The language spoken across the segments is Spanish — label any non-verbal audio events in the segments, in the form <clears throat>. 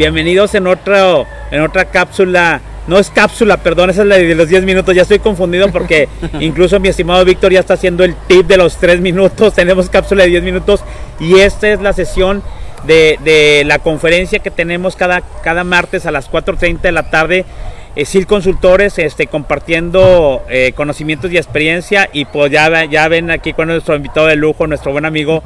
Bienvenidos en, otro, en otra cápsula. No es cápsula, perdón, esa es la de los 10 minutos. Ya estoy confundido porque <laughs> incluso mi estimado Víctor ya está haciendo el tip de los 3 minutos. <laughs> Tenemos cápsula de 10 minutos y esta es la sesión de, la conferencia que tenemos cada, cada martes a las 4.30 de la tarde. Eh, SIL Consultores este, compartiendo eh, conocimientos y experiencia y pues ya, ya ven aquí con nuestro invitado de lujo, nuestro buen amigo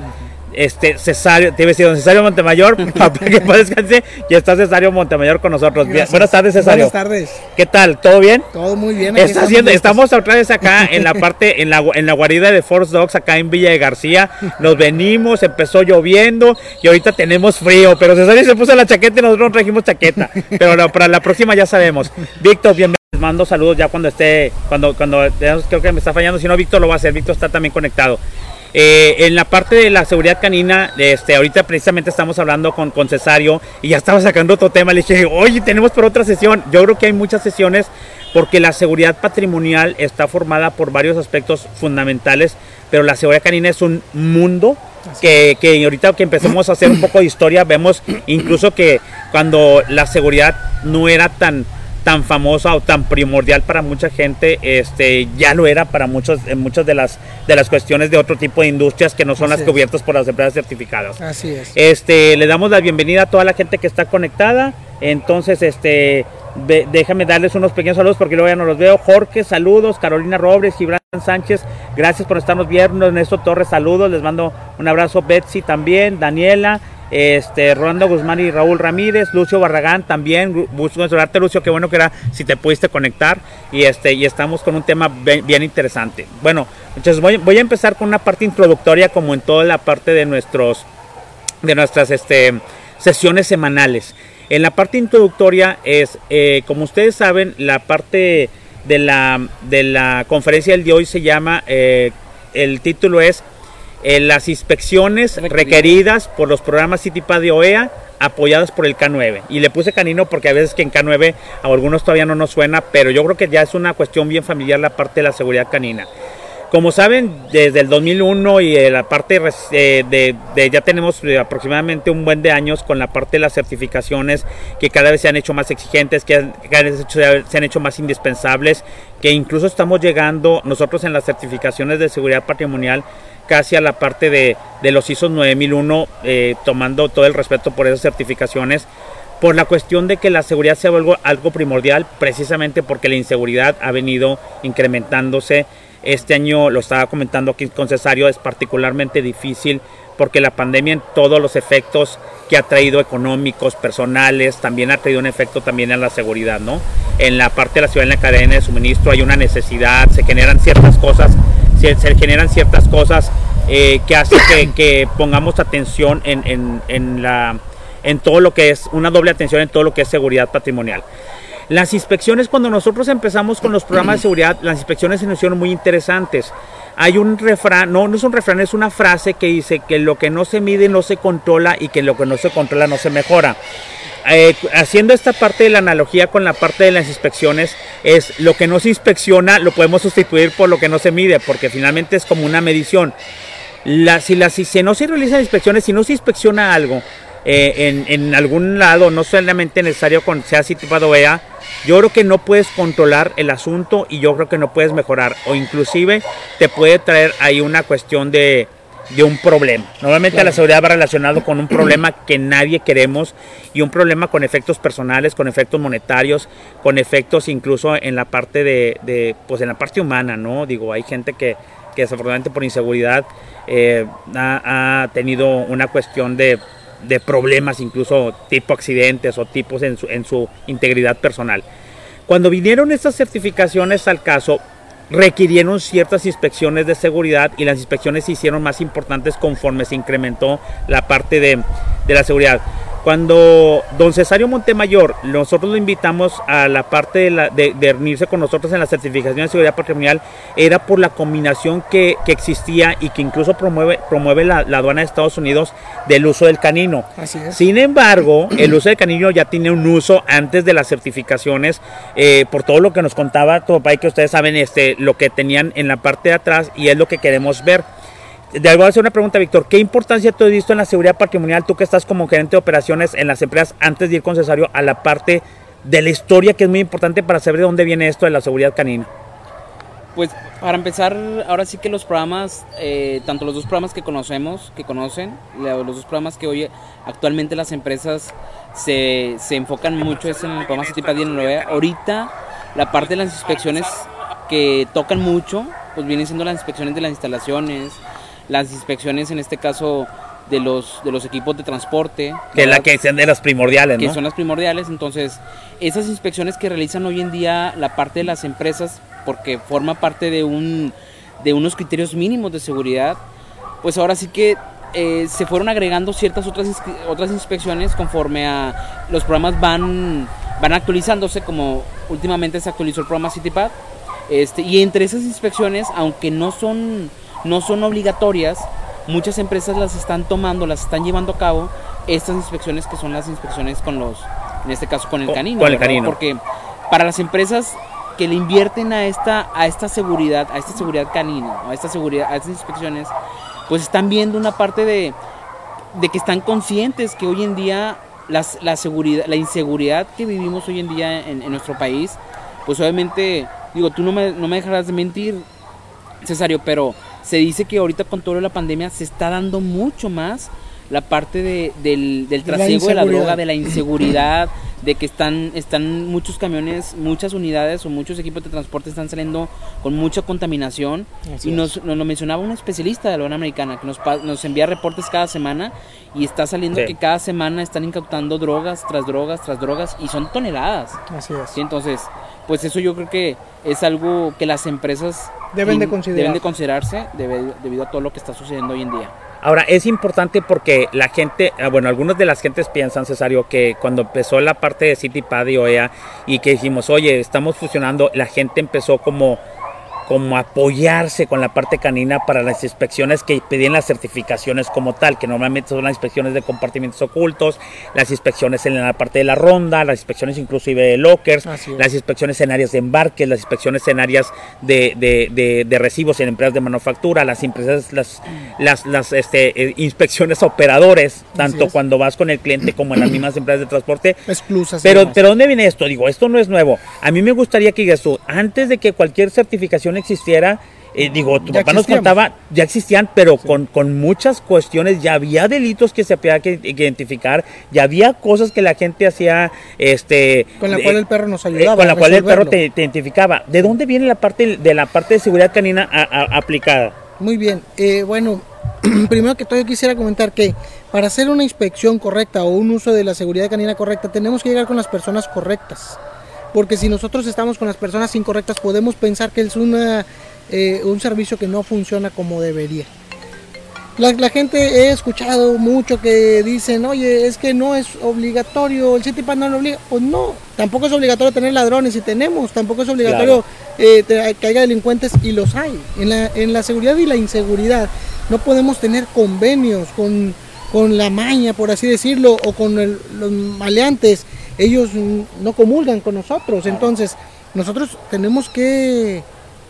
este Cesario, te iba a decir don Cesario Montemayor, <laughs> <laughs> para que descanse, y está Cesario Montemayor con nosotros. buenas tardes, Cesario. Buenas tardes. ¿Qué tal? ¿Todo bien? Todo muy bien. Está haciendo, estamos otra vez acá en la parte, en la, en la guarida de Force Dogs, acá en Villa de García. Nos venimos, empezó lloviendo y ahorita tenemos frío, pero Cesario se puso la chaqueta y nosotros trajimos chaqueta. Pero para la próxima ya sabemos. Víctor, bienvenido. Les mando saludos ya cuando esté, cuando, cuando creo que me está fallando, si no Víctor lo va a hacer, Víctor está también conectado. Eh, en la parte de la seguridad canina, este, ahorita precisamente estamos hablando con, con Cesario y ya estaba sacando otro tema. Le dije, oye, tenemos por otra sesión. Yo creo que hay muchas sesiones porque la seguridad patrimonial está formada por varios aspectos fundamentales, pero la seguridad canina es un mundo que, que, ahorita que empecemos a hacer un poco de historia, vemos incluso que cuando la seguridad no era tan tan famosa o tan primordial para mucha gente, este, ya lo era para muchos, en muchas de las, de las cuestiones de otro tipo de industrias que no son las cubiertas por las empresas certificadas. Así es. Este, le damos la bienvenida a toda la gente que está conectada. Entonces, este, déjame darles unos pequeños saludos porque luego ya no los veo. Jorge, saludos. Carolina Robles, Gibran Sánchez, gracias por estarnos viendo. Ernesto Torres, saludos. Les mando un abrazo. Betsy también. Daniela este, Rolando Guzmán y Raúl Ramírez, Lucio Barragán también, gusto saludarte Lucio, qué bueno que era si te pudiste conectar y este y estamos con un tema bien, interesante. Bueno, entonces voy, voy, a empezar con una parte introductoria como en toda la parte de nuestros de nuestras este, sesiones semanales. En la parte introductoria es, eh, como ustedes saben, la parte de la, de la conferencia del día de hoy se llama, eh, el título es las inspecciones requeridas por los programas CITIPA de OEA apoyadas por el K9. Y le puse canino porque a veces que en K9 a algunos todavía no nos suena, pero yo creo que ya es una cuestión bien familiar la parte de la seguridad canina. Como saben, desde el 2001 y eh, la parte eh, de, ya tenemos eh, aproximadamente un buen de años con la parte de las certificaciones que cada vez se han hecho más exigentes, que cada vez se han hecho más indispensables, que incluso estamos llegando nosotros en las certificaciones de seguridad patrimonial casi a la parte de, los ISO 9001, tomando todo el respeto por esas certificaciones por la cuestión de que la seguridad sea algo, algo primordial, precisamente porque la inseguridad ha venido incrementándose este año, lo estaba comentando aquí con Cesario, es particularmente difícil porque la pandemia en todos los efectos que ha traído económicos, personales, también ha traído un efecto también en la seguridad, ¿no? En la parte de la ciudad, en la cadena de suministro hay una necesidad, se generan ciertas cosas, se, generan ciertas cosas eh, que hacen <coughs> que, pongamos atención en, en, la, en todo lo que es, una doble atención en todo lo que es seguridad patrimonial. Las inspecciones, cuando nosotros empezamos con los programas de seguridad, las inspecciones se nos hicieron muy interesantes. Hay un refrán, no, no es un refrán, es una frase que dice que lo que no se mide no se controla y que lo que no se controla no se mejora. Eh, haciendo esta parte de la analogía con la parte de las inspecciones, es lo que no se inspecciona lo podemos sustituir por lo que no se mide, porque finalmente es como una medición. Si, si no se realizan inspecciones, si no se inspecciona algo, eh, en, algún lado, no solamente necesario con sea situado EA, yo creo que no puedes controlar el asunto y yo creo que no puedes mejorar o inclusive te puede traer ahí una cuestión de, un problema. Normalmente la seguridad va relacionado con un problema que nadie queremos y un problema con efectos personales, con efectos monetarios, con efectos incluso en la parte de, pues en la parte humana, ¿no? Digo, hay gente que, que desafortunadamente por inseguridad eh, ha tenido una cuestión de de problemas, incluso tipo accidentes o tipos en su, en su integridad personal. Cuando vinieron estas certificaciones al caso, requirieron ciertas inspecciones de seguridad y las inspecciones se hicieron más importantes conforme se incrementó la parte de, de la seguridad. Cuando don Cesario Montemayor, nosotros lo invitamos a la parte de, la, de, unirse con nosotros en la certificación de seguridad patrimonial, era por la combinación que, existía y que incluso promueve, promueve la, aduana de Estados Unidos del uso del canino. Sin embargo, el uso del canino ya tiene un uso antes de las certificaciones, eh, por todo lo que nos contaba tu papá y que ustedes saben este, lo que tenían en la parte de atrás y es lo que queremos ver de algo hacer una pregunta, Víctor. ¿Qué importancia tú has visto en la seguridad patrimonial, tú que estás como gerente de operaciones en las empresas, antes de ir con Cesario a la parte de la historia, que es muy importante para saber de dónde viene esto de la seguridad canina? Pues para empezar, ahora sí que los programas, eh, tanto los dos programas que conocemos, que conocen, los dos programas que hoy actualmente las empresas se, se enfocan mucho es en el programa CITIPAD y Ahorita la parte de las inspecciones que tocan mucho, pues vienen siendo las inspecciones de las instalaciones, las inspecciones en este caso de los de los equipos de transporte que la que son de las primordiales que son las primordiales. Entonces esas inspecciones que realizan hoy en día la parte de las empresas porque forma parte de un de unos criterios mínimos de seguridad pues ahora sí que eh, se fueron agregando ciertas otras otras inspecciones conforme a los programas van van actualizándose como últimamente se actualizó el programa CityPad este, y entre esas inspecciones, aunque no son, no son obligatorias, muchas empresas las están tomando, las están llevando a cabo, estas inspecciones que son las inspecciones con los, en este caso con el canino. Con el canino. Porque para las empresas que le invierten a esta, a esta seguridad, a esta seguridad canina, a esta seguridad, a estas inspecciones, pues están viendo una parte de, de que están conscientes que hoy en día las, la seguridad, la inseguridad que vivimos hoy en día en, en nuestro país, pues obviamente Digo, tú no me, no me dejarás de mentir, Cesario, pero se dice que ahorita con todo la pandemia se está dando mucho más la parte de, del, del trasiego de la droga, de la inseguridad, <clears throat> de que están, están muchos camiones, muchas unidades o muchos equipos de transporte están saliendo con mucha contaminación. y nos, nos, lo mencionaba un especialista de la Unión Americana que nos, nos envía reportes cada semana y está saliendo que cada semana están incautando drogas tras drogas tras drogas y son toneladas. Así es. entonces, pues eso yo creo que es algo que las empresas deben de, considerar. deben de considerarse debido a todo lo que está sucediendo hoy en día. Ahora, es importante porque la gente, ah, bueno, algunas de las gentes piensan, Cesario, que cuando empezó la parte de CityPad y OEA y que dijimos, oye, estamos fusionando, la gente empezó como como apoyarse con la parte canina para las inspecciones que pedían las certificaciones como tal, que normalmente son las inspecciones de compartimentos ocultos, las inspecciones en la parte de la ronda, las inspecciones inclusive de lockers, las inspecciones en áreas de embarque, las inspecciones en áreas de, de, de, recibos en empresas de manufactura, las empresas, las, las, las este, eh, inspecciones operadores, tanto cuando vas con el cliente como en las <clears throat> mismas empresas de transporte. Exclusas. Pero, pero ¿dónde viene esto? Digo, esto no es nuevo. A mí me gustaría que digas tú, antes de que cualquier certificación existiera, eh, digo, tu papá nos contaba, ya existían, pero con, con muchas cuestiones, ya había delitos que se había que identificar, ya había cosas que la gente hacía, este... Con la cual el perro nos ayudaba. con la cual el perro te, identificaba. ¿De dónde viene la parte de la parte de seguridad canina aplicada? Muy bien, eh, bueno, <clears throat> primero que todo yo quisiera comentar que para hacer una inspección correcta o un uso de la seguridad canina correcta, tenemos que llegar con las personas correctas porque si nosotros estamos con las personas incorrectas podemos pensar que es una, eh, un servicio que no funciona como debería. La, gente he escuchado mucho que dicen, oye, es que no es obligatorio, el CityPad no lo obliga. Pues no, tampoco es obligatorio tener ladrones y tenemos, tampoco es obligatorio eh, que haya delincuentes y los hay. En la, en la seguridad y la inseguridad no podemos tener convenios con, con la maña, por así decirlo, o con los maleantes ellos no comulgan con nosotros. Entonces, nosotros tenemos que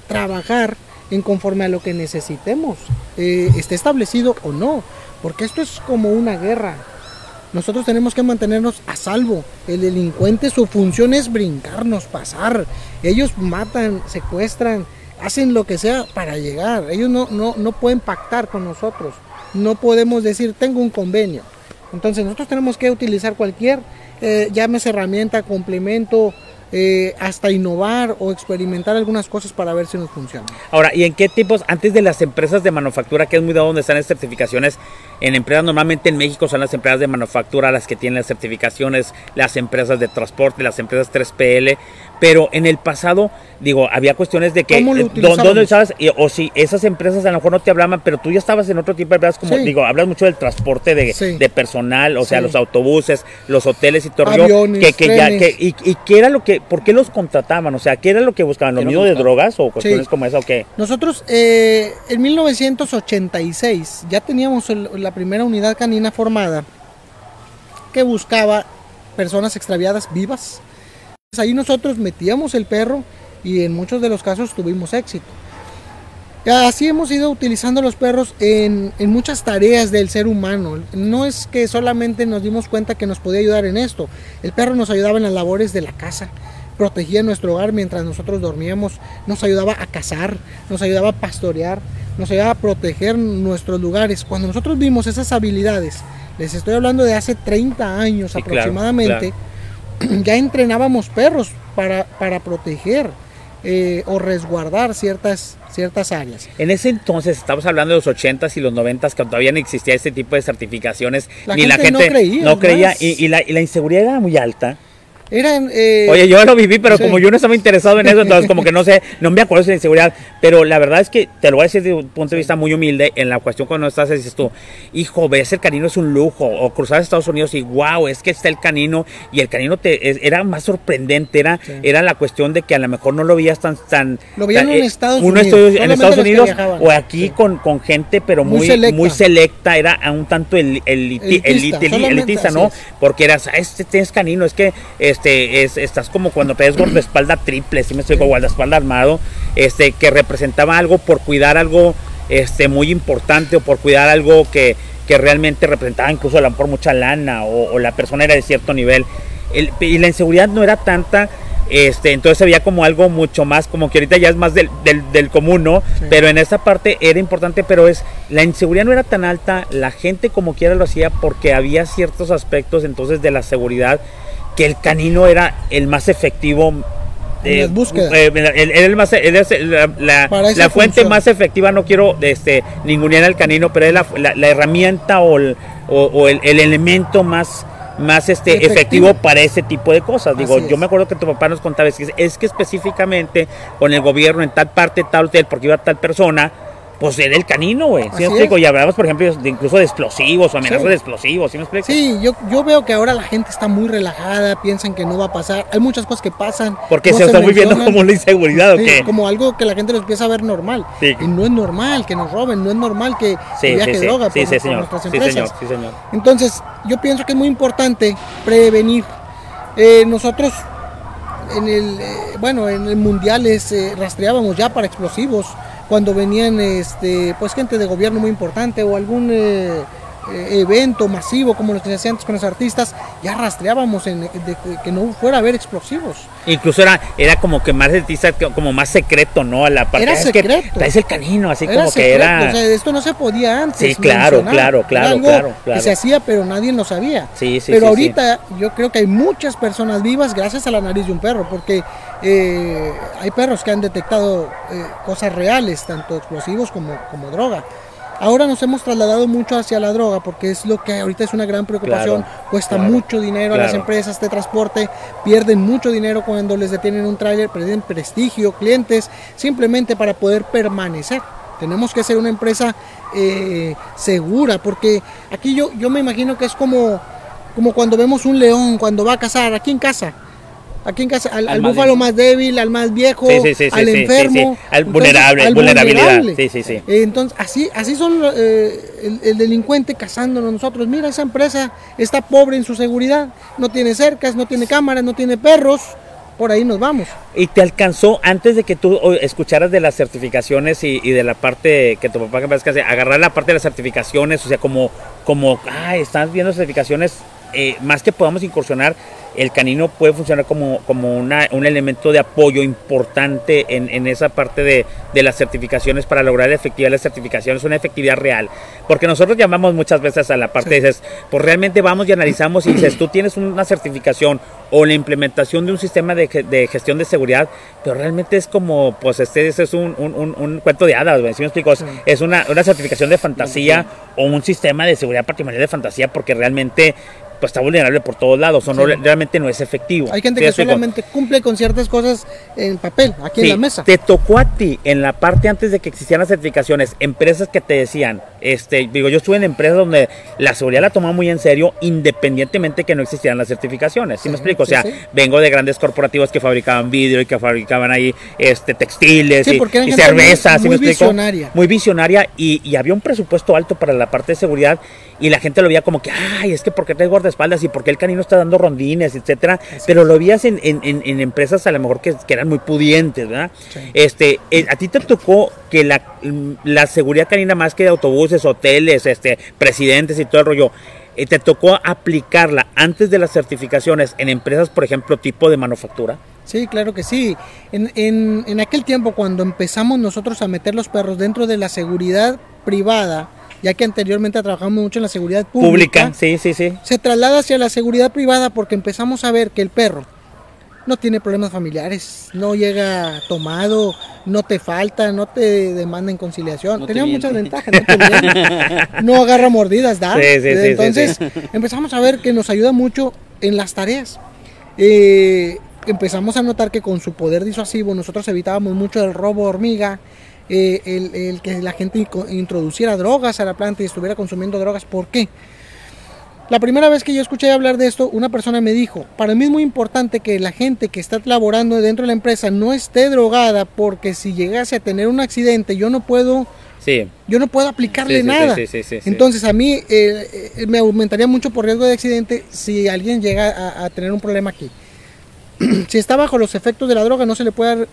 trabajar en conforme a lo que necesitemos, eh, esté establecido o no, porque esto es como una guerra. Nosotros tenemos que mantenernos a salvo. El delincuente, su función es brincarnos, pasar. Ellos matan, secuestran, hacen lo que sea para llegar. Ellos no, no, no pueden pactar con nosotros. No podemos decir, tengo un convenio. Entonces nosotros tenemos que utilizar cualquier eh, llámese herramienta, complemento, eh, hasta innovar o experimentar algunas cosas para ver si nos funciona. Ahora, ¿y en qué tipos, antes de las empresas de manufactura, que es muy de donde están las certificaciones, en empresas normalmente en México son las empresas de manufactura las que tienen las certificaciones, las empresas de transporte, las empresas 3PL, pero en el pasado, digo, había cuestiones de que ¿Cómo lo eh, ¿dónde sabes? O si esas empresas a lo mejor no te hablaban, pero tú ya estabas en otro tipo de empresas, como digo, hablas mucho del transporte de, personal, o sea, los autobuses, los hoteles y todo, que, que ya, que, y, y qué era lo que, ¿por qué los contrataban? O sea, ¿qué era lo que buscaban? ¿Lo mismo de drogas o cuestiones como esa o qué? Nosotros eh, en 1986 ya teníamos la primera unidad canina formada que buscaba personas extraviadas vivas Ahí nosotros metíamos el perro y en muchos de los casos tuvimos éxito. Así hemos ido utilizando los perros en, en, muchas tareas del ser humano. No es que solamente nos dimos cuenta que nos podía ayudar en esto. El perro nos ayudaba en las labores de la casa, protegía nuestro hogar mientras nosotros dormíamos, nos ayudaba a cazar, nos ayudaba a pastorear, nos ayudaba a proteger nuestros lugares. Cuando nosotros vimos esas habilidades, les estoy hablando de hace 30 años Sí, claro, aproximadamente, <clears throat> ya entrenábamos perros para, para proteger eh, o resguardar ciertas, ciertas áreas. En ese entonces, estamos hablando de los 80s y los 90s, que todavía no existía este tipo de certificaciones, La ni gente la gente no creía, no creía, más. y, y la, y la inseguridad era muy alta. Eran, eh, Oye, yo lo viví, pero sí. como yo no estaba interesado en eso, entonces como que no sé, no me acuerdo de la inseguridad, pero la verdad es que te lo voy a decir desde un punto de vista muy humilde, en la cuestión cuando estás, dices tú, hijo, ves el canino es un lujo, o cruzar a Estados Unidos y wow, es que está el canino, y el canino te, es- era más sorprendente, era, Sí. era la cuestión de que a lo mejor no lo veías tan... tan Lo veían tan- en eh, Estados uno Unidos, en Estados Unidos o aquí Sí. con, con gente, pero Muy muy, selecta. muy selecta, era a un tanto el, el, Elitista, elitista, elitista, ¿no? es. Porque eras, ah, este tienes canino, es que este es, estás como cuando traes guardaespaldas triple, si me explico, guardaespaldas armado, este, que representaba algo por cuidar algo este muy importante o por cuidar algo que, que realmente representaba incluso a lo mejor mucha lana o, o la persona era de cierto nivel. El- y la inseguridad no era tanta. Este, entonces veía como algo mucho más, como que ahorita ya es más del, del, del común, ¿no? Sí. Pero en esa parte era importante, pero es, la inseguridad no era tan alta, la gente como quiera lo hacía porque había ciertos aspectos entonces de la seguridad que el canino era el más efectivo. En las búsquedas. eh, el- el- era el más, la, fuente función. más efectiva, no quiero este, ningunear al canino, pero es la, herramienta o el, o- o el- el elemento más, más este, Efectivo. efectivo para ese tipo de cosas. Digo, yo me acuerdo que tu papá nos contaba, es que, es que específicamente con el gobierno en tal parte, tal hotel, porque iba tal persona, pues era el canino, güey. ¿Sí me explico? Y hablamos, por ejemplo, de, incluso de explosivos o amenazas Sí. de explosivos, ¿sí me explico? Sí, yo, yo veo que ahora la gente está muy relajada, piensan que no va a pasar. Hay muchas cosas que pasan. Porque no se está muy viendo mencionan. como una inseguridad, ¿o Sí, qué? como algo que la gente lo empieza a ver normal. Sí. Y no es normal que nos roben, no es normal que viaje droga por, por señor. nuestras Sí, empresas. señor, sí, señor. Entonces, yo pienso que es muy importante prevenir. Eh, nosotros en el eh, bueno, en el mundiales eh, rastreábamos ya para explosivos cuando venían este pues gente de gobierno muy importante o algún eh, eh, evento masivo como los que se hacían antes con los artistas, ya rastreábamos en, de que- que no fuera a haber explosivos. Incluso era, era como que más artista, como más secreto, ¿no? A la parte Era es que secreto. traes el canino, así Era como que secreto, era. o sea, esto no se podía antes. Sí, claro, claro, Era claro, algo claro, claro. Que se hacía, pero nadie lo sabía. Sí, sí, pero sí, ahorita yo creo que hay muchas personas vivas gracias a la nariz de un perro, porque eh, hay perros que han detectado eh, cosas reales, tanto explosivos como, como droga. Ahora nos hemos trasladado mucho hacia la droga porque es lo que ahorita es una gran preocupación. Claro, Cuesta claro, mucho dinero a las empresas de transporte, pierden mucho dinero cuando les detienen un tráiler, pierden prestigio, clientes, simplemente para poder permanecer. Tenemos que ser una empresa eh, segura porque aquí yo, yo me imagino que es como, como cuando vemos un león cuando va a cazar, aquí en casa. Aquí en casa, al, Al al búfalo más débil, al más viejo, Sí, sí, al enfermo. Al vulnerable, vulnerabilidad. Sí, sí, sí. Eh, Entonces, así, así son eh, el, el delincuente cazándonos nosotros. Mira, esa empresa está pobre en su seguridad, no tiene cercas, no tiene cámaras, no tiene perros. Por ahí nos vamos. Y te alcanzó antes de que tú escucharas de las certificaciones y, y de la parte que tu papá que parece que hace, agarrar la parte de las certificaciones, o sea, como, como, ah, estás viendo certificaciones, eh, más que podamos incursionar, el canino puede funcionar como, como una, un elemento de apoyo importante en, en esa parte de, de las certificaciones para lograr la efectividad de las certificaciones, una efectividad real. Porque nosotros llamamos muchas veces a la parte, dices, pues realmente vamos y analizamos y dices, tú tienes una certificación o la implementación de un sistema de, de gestión de seguridad, pero realmente es como, pues este, ese es un, un- un- un cuento de hadas, ¿sí me explico? Es- Es una, una certificación de fantasía o un sistema de seguridad patrimonial de fantasía porque realmente pues está vulnerable por todos lados, o no, Sí. realmente no es efectivo. Hay gente ¿Sí me que explico? solamente cumple con ciertas cosas en papel, aquí en la mesa. Te tocó a ti en la parte antes de que existieran las certificaciones, empresas que te decían, Este, digo, yo estuve en empresas donde la seguridad la tomaba muy en serio, independientemente que no existieran las certificaciones. ¿Sí, me explico? O sea, vengo de grandes corporativos que fabricaban vidrio y que fabricaban ahí este textiles y, y cervezas. Muy, muy visionaria. Muy visionaria y, y, había un presupuesto alto para la parte de seguridad y la gente lo veía como que, ay, es que porque trae guardaespaldas y porque el canino está dando rondines, etcétera. Pero lo veías en, en, en, empresas a lo mejor que, que eran muy pudientes, ¿verdad? Este, eh, a ti te tocó que la, la seguridad canina más que de autobuses, hoteles, este, presidentes y todo el rollo, eh, ¿te tocó aplicarla antes de las certificaciones en empresas, por ejemplo, tipo de manufactura? Sí, claro que sí. En, en, en, aquel tiempo, cuando empezamos nosotros a meter los perros dentro de la seguridad privada, ya que anteriormente trabajamos mucho en la seguridad pública, pública sí, sí, sí. se traslada hacia la seguridad privada porque empezamos a ver que el perro no tiene problemas familiares, no llega tomado, no te falta, no te demanda en conciliación. No Tenía muchas ventajas, no, no, agarra mordidas, ¿da? Sí, sí, Entonces empezamos a ver que nos ayuda mucho en las tareas. Eh, empezamos a notar que con su poder disuasivo nosotros evitábamos mucho el robo hormiga, eh, el, el, que la gente introduciera drogas a la planta y estuviera consumiendo drogas. ¿Por qué? La primera vez que yo escuché hablar de esto, una persona me dijo, para mí es muy importante que la gente que está laborando dentro de la empresa no esté drogada porque si llegase a tener un accidente yo no puedo, sí. yo no puedo aplicarle Sí, sí, nada. Entonces a mí eh, eh, me aumentaría mucho por riesgo de accidente si alguien llega a, a tener un problema aquí. <clears throat> si está bajo los efectos de la droga no se le puede dar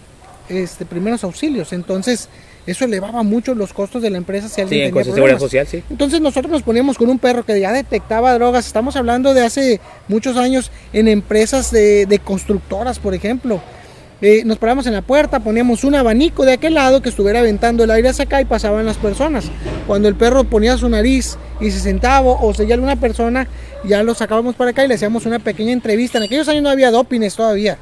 este, primeros auxilios. Entonces, eso elevaba mucho los costos de la empresa si Sí, alguien tenía de seguridad social, sí. Entonces nosotros nos poníamos con un perro que ya detectaba drogas. Estamos hablando de hace muchos años en empresas de, de constructoras, por ejemplo. Eh, nos parábamos en la puerta, poníamos un abanico de aquel lado que estuviera aventando el aire hacia acá y pasaban las personas. Cuando el perro ponía su nariz y se sentaba o seguía alguna persona, ya lo sacábamos para acá y le hacíamos una pequeña entrevista. En aquellos años no había dopines todavía.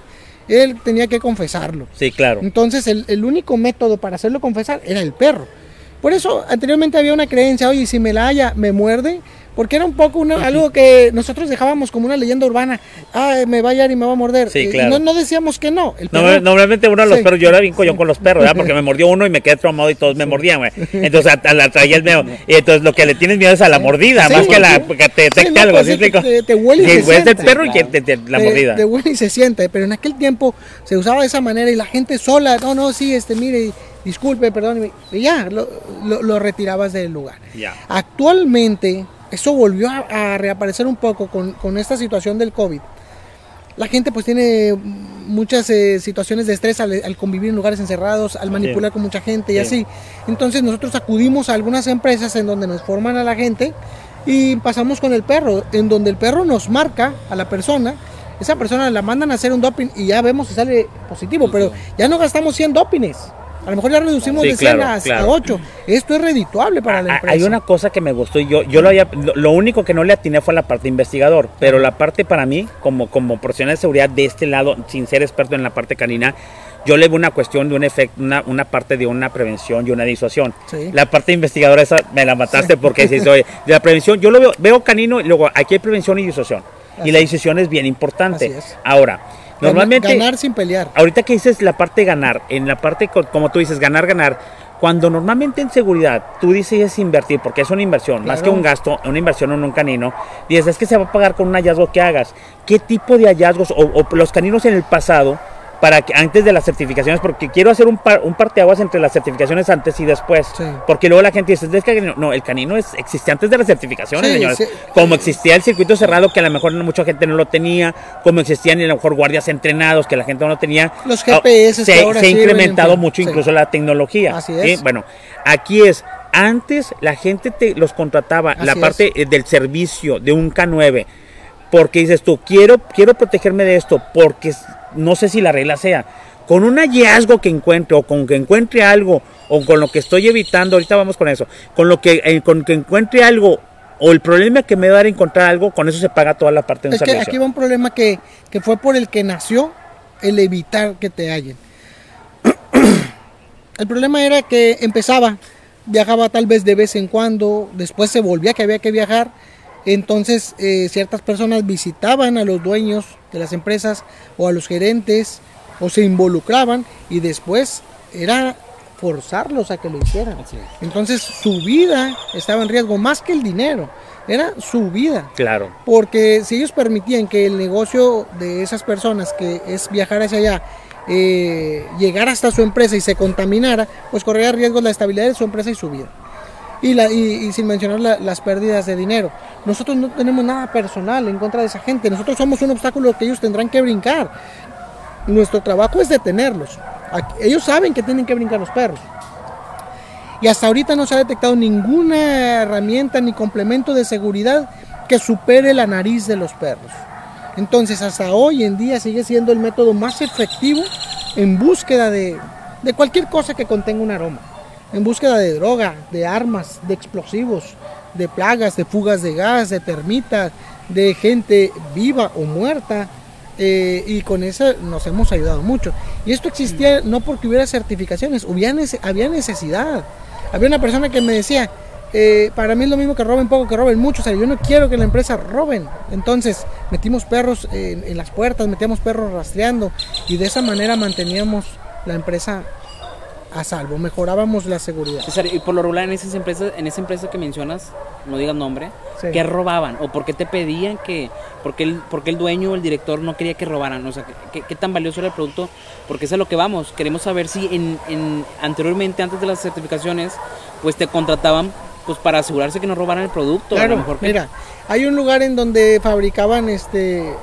Él tenía que confesarlo. Sí, claro. Entonces el, el, único método para hacerlo confesar era el perro. Por eso anteriormente había una creencia, oye, si me la haya, me muerde. Porque era un poco una, algo que nosotros dejábamos como una leyenda urbana. Ah, me va a hallar y me va a morder. Sí, Eh, claro. no, no decíamos que no. El No, perro- normalmente uno de los Sí. perros, yo era bien collón con los perros, ¿verdad? Porque me mordió uno y me quedé traumado y todos me mordían, güey. <laughs> Entonces a, a la traía el miedo. Y entonces lo que le tienes miedo es a la mordida, Sí, más que a la que te no, algo, pues ¿sí sí, te- te- te huele y Sí, se es el siente. perro y que te- te- la mordida. De huele y se siente, pero en aquel tiempo se usaba de esa manera y la gente sola, no, no, sí, este, mire, disculpe, perdón, y ya, lo, lo- lo retirabas del lugar. Ya. Actualmente, eso volvió a, a reaparecer un poco con, con esta situación del COVID. La gente pues tiene muchas eh, situaciones de estrés al, al convivir en lugares encerrados, al manipular con mucha gente y Sí. así. Entonces nosotros acudimos a algunas empresas en donde nos forman a la gente y pasamos con el perro, en donde el perro nos marca a la persona, esa persona la mandan a hacer un doping y ya vemos si sale positivo, pero ya no gastamos 100 dopines. A lo mejor ya reducimos Sí, de 100 claro, a, claro. a 8. Esto es redituable para la Ah, empresa. Hay una cosa que me gustó y yo, yo lo había, lo, único que no le atiné fue la parte investigador, pero la parte para mí, como, como profesional de seguridad de este lado, sin ser experto en la parte canina, yo le veo una cuestión de un efecto, una, una parte de una prevención y una disuasión. Sí. La parte investigadora esa me la mataste porque si soy de la prevención, yo lo veo, veo canino y luego aquí hay prevención y disuasión. Así y la disuasión es bien importante. Ahora, normalmente Ganar sin pelear. ahorita que dices la parte de ganar, en la parte co- como tú dices, ganar, ganar, cuando normalmente en seguridad tú dices es invertir, porque es una inversión, más que un gasto, una inversión en un canino, dices es que se va a pagar con un hallazgo que hagas. ¿Qué tipo de hallazgos o, o los caninos en el pasado? Para que antes de las certificaciones, porque quiero hacer un, par, un parteaguas entre las certificaciones antes y después. Sí. Porque luego la gente dice, es que no, no, el canino es, existe antes de las certificaciones, Sí, señores. sí. Como existía el circuito cerrado, que a lo mejor mucha gente no lo tenía, como existían a lo mejor guardias entrenados, que la gente no lo tenía. Los Ah, GPS se, que ahora se ha incrementado mucho incluso la tecnología. Así ¿sí? es. Bueno, aquí es, antes la gente te los contrataba, la parte eh, del servicio de un K9, porque dices tú, quiero, quiero protegerme de esto, porque no sé si la regla sea. Con un hallazgo que encuentre, o con que encuentre algo, o con lo que estoy evitando, ahorita vamos con eso, con lo que, eh, con que encuentre algo, o el problema que me va a dar encontrar algo, con eso se paga toda la parte de un Es que aquí va un problema que, que fue por el que nació el evitar que te hallen. <clears throat> El problema era que empezaba, viajaba tal vez de vez en cuando, después se volvía que había que viajar, entonces eh, ciertas personas visitaban a los dueños de las empresas o a los gerentes o se involucraban y después era forzarlos a que lo hicieran. Entonces su vida estaba en riesgo más que el dinero, era su vida. Claro. Porque si ellos permitían que el negocio de esas personas, que es viajar hacia allá, eh, llegara hasta su empresa y se contaminara, pues corría riesgo la estabilidad de su empresa y su vida. Y, sin mencionar la- las pérdidas de dinero. Nosotros no tenemos nada personal en contra de esa gente. Nosotros somos un obstáculo que ellos tendrán que brincar. Nuestro trabajo es detenerlos. Ellos saben que tienen que brincar los perros. Y hasta ahorita no se ha detectado ninguna herramienta ni complemento de seguridad que supere la nariz de los perros. Entonces hasta hoy en día sigue siendo el método más efectivo en búsqueda de cualquier cosa que contenga un aroma. En búsqueda de droga, de armas, de explosivos, de plagas, de fugas de gas, de termitas, de gente viva o muerta. eh, y con eso nos hemos ayudado mucho. Y esto existía no porque hubiera certificaciones, hubiera había necesidad. Había una persona que me decía, eh, para mí es lo mismo que roben poco que roben mucho, o sea, yo no quiero que la empresa roben. Entonces metimos perros en, en las puertas, metíamos perros rastreando y de esa manera manteníamos la empresa a salvo, mejorábamos la seguridad. César, y por lo regular en esas empresas, en esa empresa que mencionas, no digas nombre, Sí. ¿qué robaban? ¿O por qué te pedían que, porque el, porque el dueño o el director no quería que robaran? O sea, ¿qué, qué tan valioso era el producto? Porque es a lo que vamos. Queremos saber si en, en- anteriormente, antes de las certificaciones, pues te contrataban pues para asegurarse que no robaran el producto. a lo Claro, mejor que- mira, hay un lugar en donde fabricaban este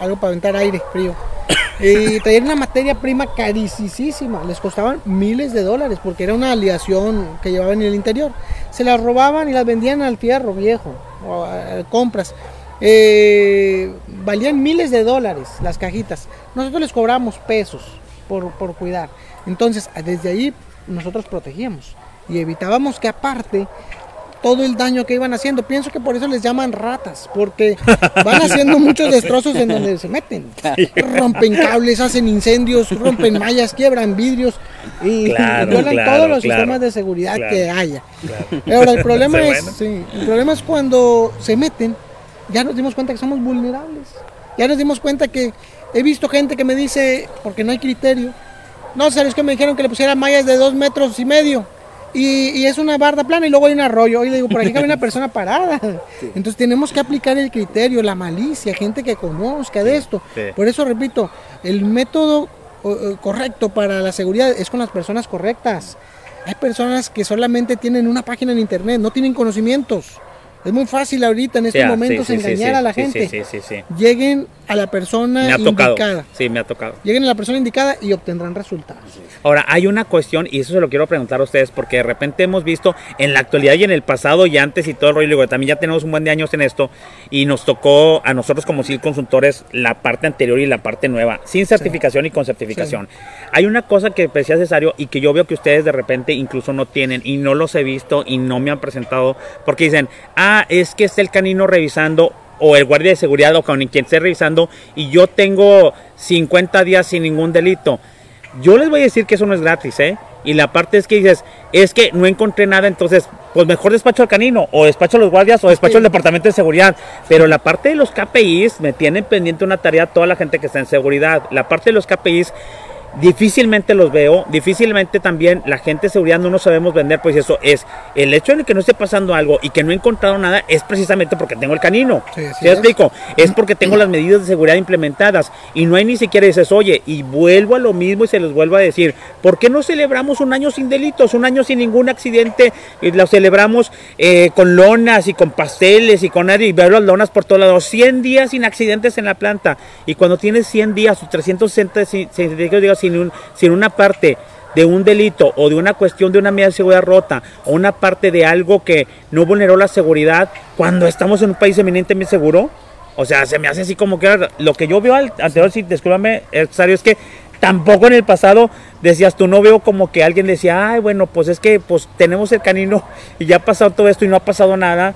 algo para aventar aire frío. <coughs> Y traían una materia prima carísima, les costaban miles de dólares porque era una aleación que llevaban en el interior. Se las robaban y las vendían al fierro viejo, compras. Eh, valían miles de dólares las cajitas. Nosotros les cobramos pesos por, por cuidar. Entonces, desde ahí nosotros protegíamos y evitábamos que aparte todo el daño que iban haciendo. Pienso que por eso les llaman ratas, porque van haciendo muchos <laughs> destrozos en donde se meten. <laughs> Rompen cables, hacen incendios, rompen mallas, quiebran vidrios y <laughs> Claro, violan claro, todos los sistemas de seguridad que haya. Ahora, el problema, es, bueno. sí, el problema es cuando se meten, ya nos dimos cuenta que somos vulnerables. Ya nos dimos cuenta que he visto gente que me dice, porque no hay criterio, no, sabes que me dijeron que le pusiera mallas de dos metros y medio. Y, y es una barda plana y luego hay un arroyo. Y le digo, por aquí cabe una <laughs> persona parada. Entonces tenemos que aplicar el criterio, la malicia, gente que conozca de esto. sí. Por eso repito, el método correcto para la seguridad es con las personas correctas. Hay personas que solamente tienen una página en internet, no tienen conocimientos. Es muy fácil ahorita en estos sí, momentos engañar a la gente. Sí, sí, sí, sí. Lleguen a la persona Me ha tocado. indicada. Sí, me ha tocado. Lleguen a la persona indicada y obtendrán resultados. Ahora, hay una cuestión, y eso se lo quiero preguntar a ustedes, porque de repente hemos visto en la actualidad y en el pasado y antes y todo el rollo, digo, también ya tenemos un buen de años en esto, y nos tocó a nosotros como CIL Consultores la parte anterior y la parte nueva, sin certificación y con certificación. Hay una cosa que decía Cesario y que yo veo que ustedes de repente incluso no tienen, y no los he visto y no me han presentado, porque dicen, ah, es que está el canino revisando o el guardia de seguridad o con quien esté revisando y yo tengo 50 días sin ningún delito. Yo les voy a decir que eso no es gratis, ¿eh? Y la parte es que dices, es que no encontré nada, entonces, pues mejor despacho al canino, o despacho a los guardias, o despacho al departamento de seguridad. Pero la parte de los KPIs me tienen pendiente una tarea toda la gente que está en seguridad. La parte de los KPIs difícilmente los veo, difícilmente también la gente de seguridad no nos sabemos vender, pues eso es el hecho de que no esté pasando algo y que no he encontrado nada es precisamente porque tengo el canino. Sí, así ¿Sí me es. explico? Es porque tengo las medidas de seguridad implementadas y no hay ni siquiera dices, oye, y vuelvo a lo mismo y se les vuelvo a decir, ¿por qué no celebramos un año sin delitos, un año sin ningún accidente? Y lo celebramos eh, con lonas y con pasteles y con y ver las lonas por todos lados, 100 días sin accidentes en la planta y cuando tienes 100 días o 360 sin, sin, digo, sin, un- sin una parte de un delito o de una cuestión de una medida de seguridad rota o una parte de algo que no vulneró la seguridad cuando estamos en un país eminentemente seguro. O sea, se me hace así como que lo que yo veo al anterior, sí, discúlpame, es que tampoco en el pasado decías tú, no veo como que alguien decía, ay, bueno, pues es que pues tenemos el canino y ya ha pasado todo esto y no ha pasado nada.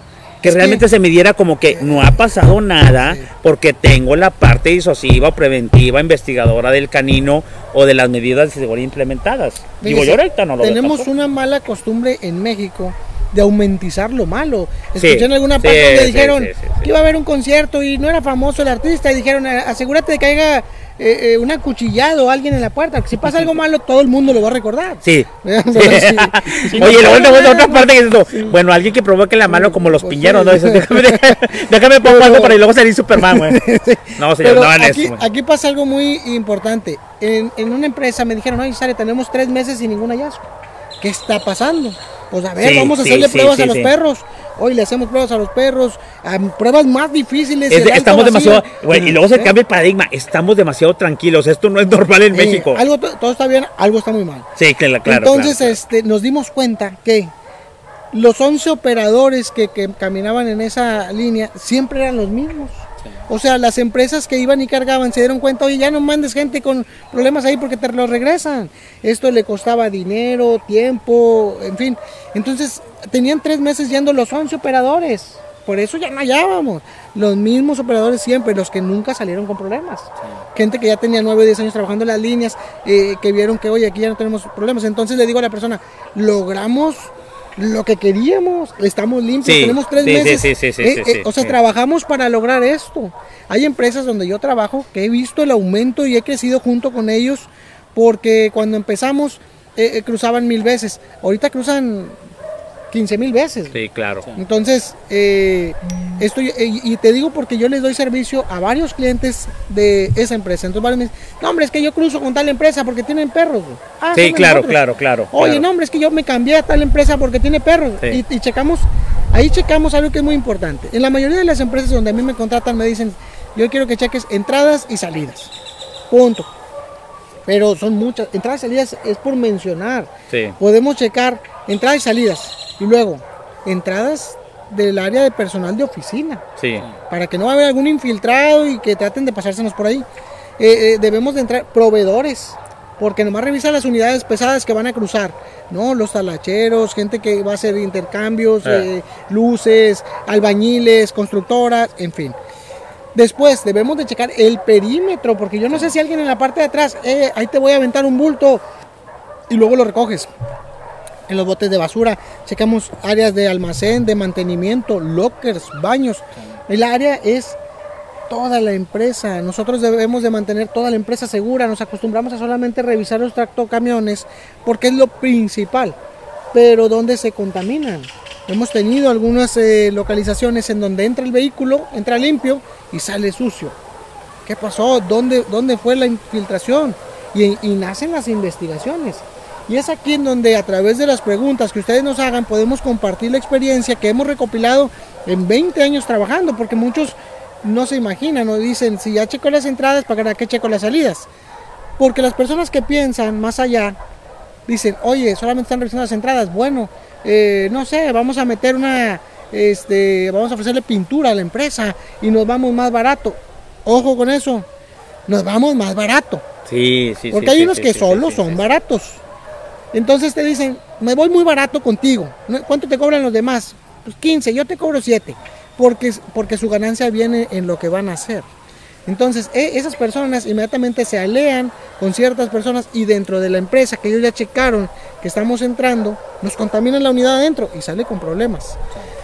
Que realmente se midiera como que no ha pasado nada porque tengo la parte disuasiva, preventiva, investigadora del canino o de las medidas de seguridad implementadas. Digo, Fíjese, yo ahorita no lo veo Tenemos una mala costumbre en México de aumentizar lo malo. Sí, Escuché en alguna sí, parte donde sí, dijeron sí, sí, sí. que iba a haber un concierto y no era famoso el artista y dijeron "A- asegúrate de que haya eh, eh, un acuchillado a alguien en la puerta. Si pasa algo malo, todo el mundo lo va a recordar. Sí. <laughs> <laughs> Oye, pasa otra, parte que es esto. Bueno, alguien que provoque la mano como los Pues piñeros, sí. ¿no? Dices, déjame, déjame, <laughs> déjame pongo algo para y luego salir Superman, güey. No, señor, Pero no hagan aquí, eso. aquí pasa algo muy importante. En, en una empresa me dijeron, oye, Sare, tenemos tres meses sin ningún hallazgo. ¿Qué está pasando? Pues a ver, vamos a hacerle pruebas a los perros. Hoy le hacemos pruebas a los perros, a pruebas más difíciles. Es de- estamos demasiado, güey, y luego se cambia el paradigma. Estamos demasiado tranquilos. Esto no es normal en Eh, México. Algo, to- todo está bien, algo está muy mal. Sí, claro, claro. Entonces claro. Este, nos dimos cuenta que los 11 operadores que, que caminaban en esa línea siempre eran los mismos. O sea, las empresas que iban y cargaban se dieron cuenta, oye, ya no mandes gente con problemas ahí porque te lo regresan. Esto le costaba dinero, tiempo, en fin. Entonces, tenían tres meses yendo los 11 operadores. Por eso ya no hallábamos. Los mismos operadores siempre, los que nunca salieron con problemas. Gente que ya tenía 9 o 10 años trabajando en las líneas, eh, que vieron que, oye, aquí ya no tenemos problemas. Entonces le digo a la persona, logramos lo que queríamos, estamos limpios, Sí, tenemos tres sí, meses. sí, sí, sí, Eh, sí, eh, o sea, trabajamos para lograr esto. Hay empresas donde yo trabajo que he visto el aumento y he crecido junto con ellos porque cuando empezamos eh, eh, cruzaban mil veces, ahorita cruzan 15 mil veces. Sí, claro. Entonces, eh, esto, y, y te digo porque yo les doy servicio a varios clientes de esa empresa. Entonces, varios me dicen, no, hombre, es que yo cruzo con tal empresa porque tienen perros. güey". Ah, Sí, claro, nosotros. claro, claro. Oye, claro. no, hombre, es que yo me cambié a tal empresa porque tiene perros. Sí. Y, y checamos, ahí checamos algo que es muy importante. En la mayoría de las empresas donde a mí me contratan me dicen, yo quiero que cheques entradas y salidas. Punto. Pero son muchas. Entradas y salidas es por mencionar. Sí. Podemos checar entradas y salidas. Y luego, entradas del área de personal de oficina. Sí. Para que no haya algún infiltrado y que traten de pasársenos por ahí. Eh, eh, debemos de entrar proveedores. Porque nomás revisa las unidades pesadas que van a cruzar. No, los talacheros, gente que va a hacer intercambios, Eh. luces, albañiles, constructoras, en fin. Después debemos de checar el perímetro, porque yo no sé si alguien en la parte de atrás, ahí te voy a aventar un bulto y luego lo recoges. En los botes de basura, checamos áreas de almacén, de mantenimiento, lockers, baños. El área es toda la empresa. Nosotros debemos de mantener toda la empresa segura. Nos acostumbramos a solamente revisar los tractocamiones porque es lo principal. Pero ¿dónde se contaminan? Hemos tenido algunas eh, localizaciones en donde entra el vehículo, entra limpio y sale sucio. ¿Qué pasó? ¿Dónde, dónde fue la infiltración? Y, y nacen las investigaciones. Y es aquí en donde a través de las preguntas que ustedes nos hagan podemos compartir la experiencia que hemos recopilado en 20 años trabajando, porque muchos no se imaginan o dicen, si ya checo las entradas, ¿para qué checo las salidas? Porque las personas que piensan más allá dicen, oye, solamente están revisando las entradas, bueno, eh, no sé, vamos a meter una, este, vamos a ofrecerle pintura a la empresa y nos vamos más barato. Ojo con eso, nos vamos más barato. Sí, sí, Porque sí, hay sí, unos sí, que solo son baratos. Entonces te dicen, me voy muy barato contigo. ¿Cuánto te cobran los demás? Pues 15, yo te cobro 7. Porque, porque su ganancia viene en lo que van a hacer. Entonces, e- esas personas inmediatamente se alean con ciertas personas y dentro de la empresa que ellos ya checaron que estamos entrando, nos contaminan la unidad adentro y sale con problemas.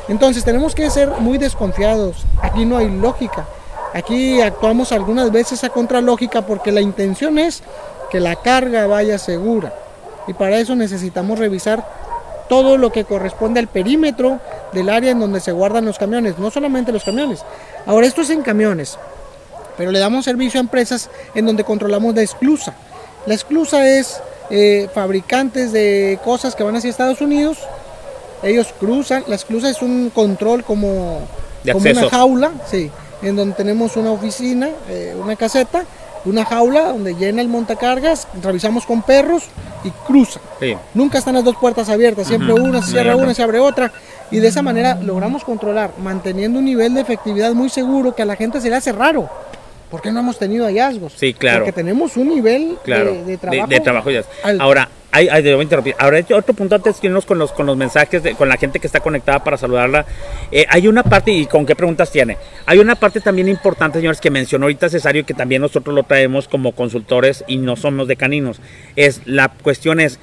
Entonces, tenemos que ser muy desconfiados. Aquí no hay lógica. Aquí actuamos algunas veces a contralógica porque la intención es que la carga vaya segura. Y para eso necesitamos revisar todo lo que corresponde al perímetro del área en donde se guardan los camiones, no solamente los camiones. Ahora esto es en camiones, pero le damos servicio a empresas en donde controlamos la esclusa. La esclusa es eh, fabricantes de cosas que van hacia Estados Unidos. Ellos cruzan, la esclusa es un control como, De como una jaula, sí, en donde tenemos una oficina, eh, una caseta, una jaula donde llena el montacargas, revisamos con perros y cruza. Sí. Nunca están las dos puertas abiertas, siempre una se cierra una, se abre otra. Y de esa manera logramos controlar, manteniendo un nivel de efectividad muy seguro que a la gente se le hace raro. ¿Por qué no hemos tenido hallazgos? Sí, claro. Porque tenemos un nivel Claro, de, de trabajo. de trabajo ya. alto. Ahora, hay, hay, debo interrumpir. Ahora, hay otro punto antes de irnos con los, con los mensajes, de- con la gente que está conectada para saludarla. Eh, hay una parte, y con qué preguntas tiene. Hay una parte también importante, señores, que mencionó ahorita Cesario, que también nosotros lo traemos como consultores y no somos de caninos. Es, la cuestión es,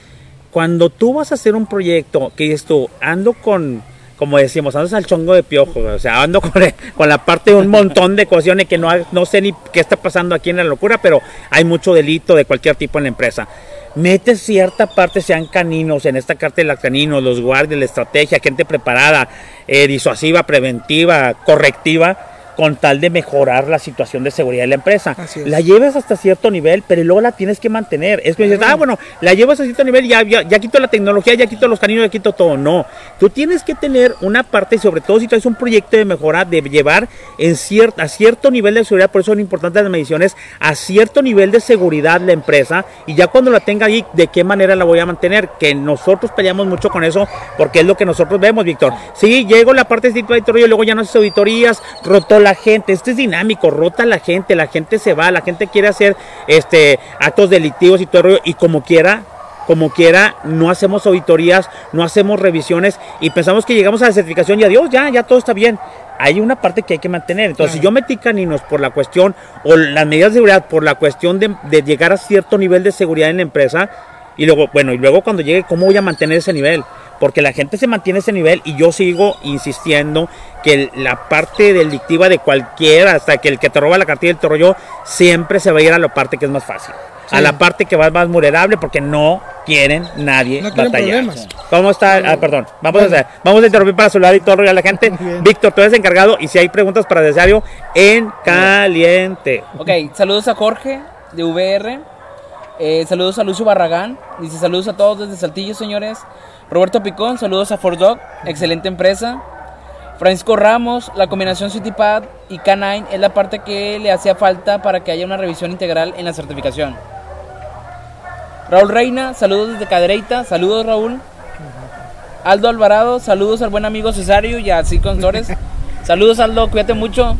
cuando tú vas a hacer un proyecto, que dices tú, ando con como decimos, andas al chongo de piojo, o sea, ando con, la parte de un montón de cuestiones que no, no sé ni qué está pasando aquí en la locura, pero hay mucho delito de cualquier tipo en la empresa. Mete cierta parte, sean caninos, en esta carta de los caninos, los guardias, la estrategia, gente preparada, eh, disuasiva, preventiva, correctiva, con tal de mejorar la situación de seguridad de la empresa. La llevas hasta cierto nivel, pero luego la tienes que mantener. Es que dices, ah, bueno, la llevas a cierto nivel, ya, ya, ya quito la tecnología, ya quito los caninos, ya quito todo. No, tú tienes que tener una parte, sobre todo si traes un proyecto de mejora, de llevar en cierta, a cierto nivel de seguridad, por eso son importantes las mediciones, a cierto nivel de seguridad la empresa, y ya cuando la tenga ahí, ¿de qué manera la voy a mantener? Que nosotros peleamos mucho con eso, porque es lo que nosotros vemos, Víctor. Sí, llego a la parte de auditoría, luego ya no haces auditorías, rotó la gente, esto es dinámico, rota la gente, la gente se va, la gente quiere hacer este actos delictivos y todo el rollo, y como quiera, como quiera, no hacemos auditorías, no hacemos revisiones y pensamos que llegamos a la certificación y adiós, ya, ya todo está bien. Hay una parte que hay que mantener. Entonces, si yo metí caninos por la cuestión, o las medidas de seguridad por la cuestión de, de llegar a cierto nivel de seguridad en la empresa, y luego, bueno, y luego cuando llegue, ¿cómo voy a mantener ese nivel? Porque la gente se mantiene ese nivel y yo sigo insistiendo que la parte delictiva de cualquiera, hasta que el que te roba la cartilla del rollo, siempre se va a ir a la parte que es más fácil. A la parte que va más vulnerable porque no quieren nadie No quieren batallar. problemas. ¿Cómo está? Ah, perdón. Vamos, Bueno. a, hacer- vamos a interrumpir para saludar y todo el rollo a la gente. Víctor, tú eres encargado y si hay preguntas para Deseario, en caliente. Ok, saludos a Jorge de VR. Eh, saludos a Lucio Barragán. Dice saludos a todos desde Saltillo, señores. Roberto Picón, saludos a Ford Dog, excelente empresa. Francisco Ramos, la combinación CityPad y K9 es la parte que le hacía falta para que haya una revisión integral en la certificación. Raúl Reina, saludos desde Cadereyta, saludos Raúl. Aldo Alvarado, saludos al buen amigo Cesario y a Sid Consores. <laughs> saludos Aldo, cuídate mucho.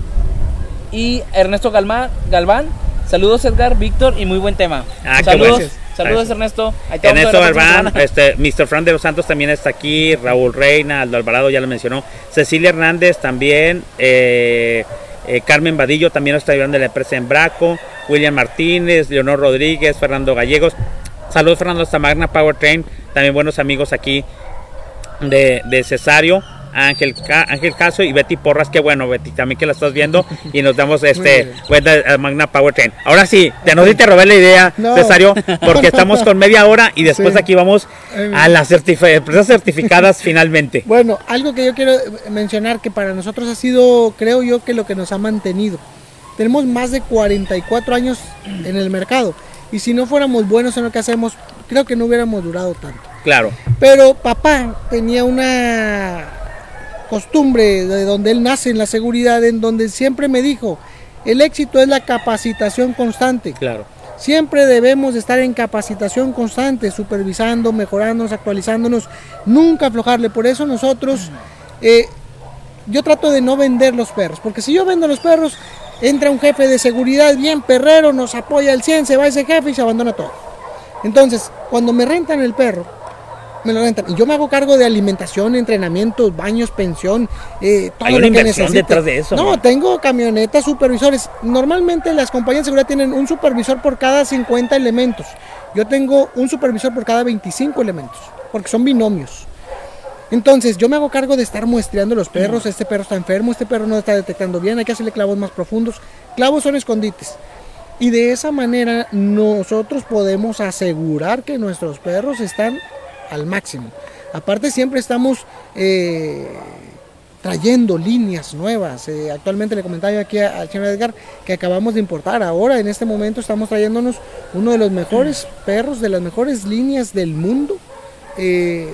Y Ernesto Galma- Galván, saludos Edgar, Víctor y muy buen tema. Ah, saludos. Saludos. Ernesto. Ahí te Ernesto ver la próxima Galván, semana. este, Mr. Fran de los Santos también está aquí, Raúl Reina, Aldo Alvarado ya lo mencionó, Cecilia Hernández también, eh, eh, Carmen Vadillo también está ayudando de la empresa en Braco, William Martínez, Leonor Rodríguez, Fernando Gallegos, saludos Fernando hasta Magna Powertrain, también buenos amigos aquí de, de Cesario. Ángel, Ángel Caso y Betty Porras, que bueno, Betty, también que la estás viendo <laughs> y nos damos este cuenta de Magna Powertrain. Ahora sí, te no sé si te robé la idea, <laughs> No. Cesario, porque estamos con media hora y después Sí. aquí vamos a las certifi- empresas certificadas <laughs> finalmente. Bueno, algo que yo quiero mencionar que para nosotros ha sido, creo yo, que lo que nos ha mantenido. Tenemos más de 44 años en el mercado y si no fuéramos buenos en lo que hacemos, creo que no hubiéramos durado tanto. Claro, Pero papá tenía una costumbre de donde él nace en la seguridad, en donde siempre me dijo, el éxito es la capacitación constante. claro. Siempre debemos de estar en capacitación constante, supervisando, mejorándonos, actualizándonos, nunca aflojarle. Por eso nosotros, eh, yo trato de no vender los perros, porque si yo vendo los perros, entra un jefe de seguridad bien perrero, nos apoya el 100, se va ese jefe y se abandona todo. Entonces, cuando me rentan el perro, me lo rentan. Y yo me hago cargo de alimentación, entrenamientos, baños, pensión, eh, todo Hay lo que inversión detrás de eso, No, tengo camionetas, supervisores. Normalmente las compañías de seguridad tienen un supervisor por cada 50 elementos. Yo tengo un supervisor por cada 25 elementos, porque son binomios. Entonces, yo me hago cargo de estar muestreando los perros. Este perro está enfermo, este perro no está detectando bien, hay que hacerle clavos más profundos. Clavos son escondites. Y de esa manera nosotros podemos asegurar que nuestros perros están al máximo. Aparte siempre estamos eh, trayendo líneas nuevas. Eh, actualmente le comentaba yo aquí al señor Edgar que acabamos de importar. Ahora en este momento estamos trayéndonos uno de los mejores perros, de las mejores líneas del mundo. eh,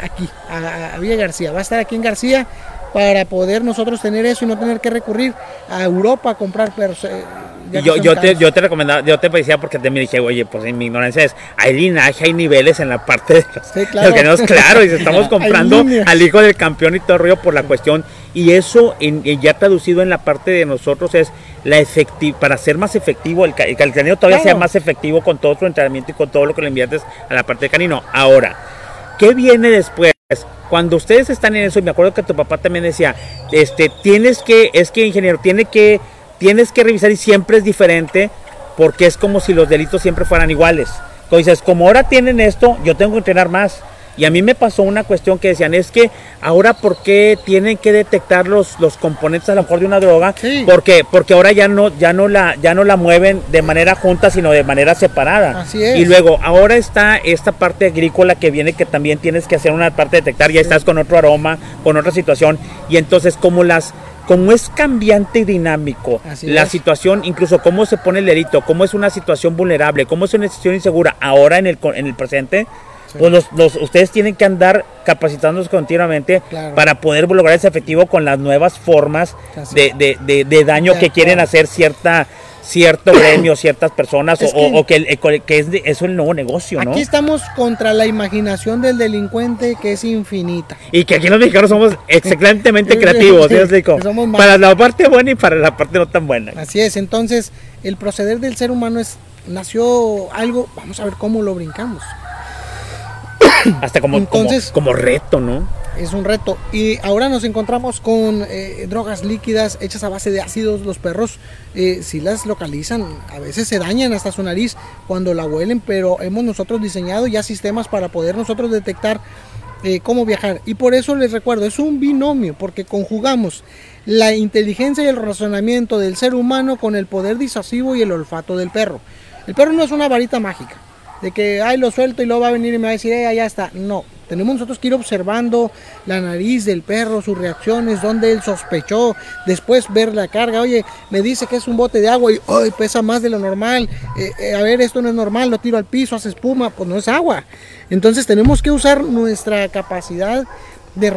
aquí, a, a Villa García. Va a estar aquí en García para poder nosotros tener eso y no tener que recurrir a Europa a comprar perros. Y yo, yo, te, yo te recomendaba, yo te decía porque te me dije, oye, pues en mi ignorancia es, hay linaje, hay niveles en la parte de los, Sí, claro. los que claro, y estamos <laughs> comprando al hijo del campeón y todo el rollo por la cuestión. Y eso en- en ya traducido en la parte de nosotros es la efecti para ser más efectivo, el, el canino todavía sea más efectivo con todo su entrenamiento y con todo lo que le inviertes a la parte de canino. Ahora, ¿qué viene después? Cuando ustedes están en eso, y me acuerdo que tu papá también decía, este, tienes que, es que ingeniero, tiene que, tienes que revisar y siempre es diferente, porque es como si los delitos siempre fueran iguales. Entonces, como ahora tienen esto, yo tengo que entrenar más. Y a mí me pasó una cuestión que decían, es que ahora por qué tienen que detectar los, los componentes a lo mejor de una droga, Sí. porque, porque ahora ya no, ya no la, ya no la mueven de manera junta, sino de manera separada. Así es. Y luego, ahora está esta parte agrícola que viene que también tienes que hacer una parte de detectar, ya estás con otro aroma, con otra situación, y entonces como las como es cambiante y dinámico Así la es. situación, incluso cómo se pone el delito, cómo es una situación vulnerable, cómo es una situación insegura ahora en el, en el presente, pues los, los- ustedes tienen que andar capacitándose continuamente Claro. para poder lograr ese efectivo con las nuevas formas de, de- de- de daño que quieren hacer cierta cierto <coughs> gremio, ciertas personas, Es o, que- o que, es, eso es el nuevo negocio, ¿no? Aquí estamos contra la imaginación del delincuente que es infinita. Y que aquí los mexicanos somos excelentemente <laughs> creativos, Para la parte buena y para la parte no tan buena. Así es, entonces el proceder del ser humano es nació algo, vamos a ver cómo lo brincamos. <coughs> Hasta como, Entonces- como, como reto, ¿no? Es un reto. Y ahora nos encontramos con eh, drogas líquidas hechas a base de ácidos. Los perros, eh, si las localizan, a veces se dañan hasta su nariz cuando la huelen, pero hemos nosotros diseñado ya sistemas para poder nosotros detectar eh, cómo viajar. Y por eso les recuerdo, es un binomio, porque conjugamos la inteligencia y el razonamiento del ser humano con el poder disuasivo y el olfato del perro. El perro no es una varita mágica, de que, ay, lo suelto y luego va a venir y me va a decir, eh, ya está. No, tenemos nosotros que ir observando la nariz del perro, sus reacciones, dónde él sospechó, después ver la carga, oye, me dice que es un bote de agua y, ay, pesa más de lo normal, eh, eh, a ver, esto no es normal, lo tiro al piso, hace espuma, pues no es agua. Entonces tenemos que usar nuestra capacidad de,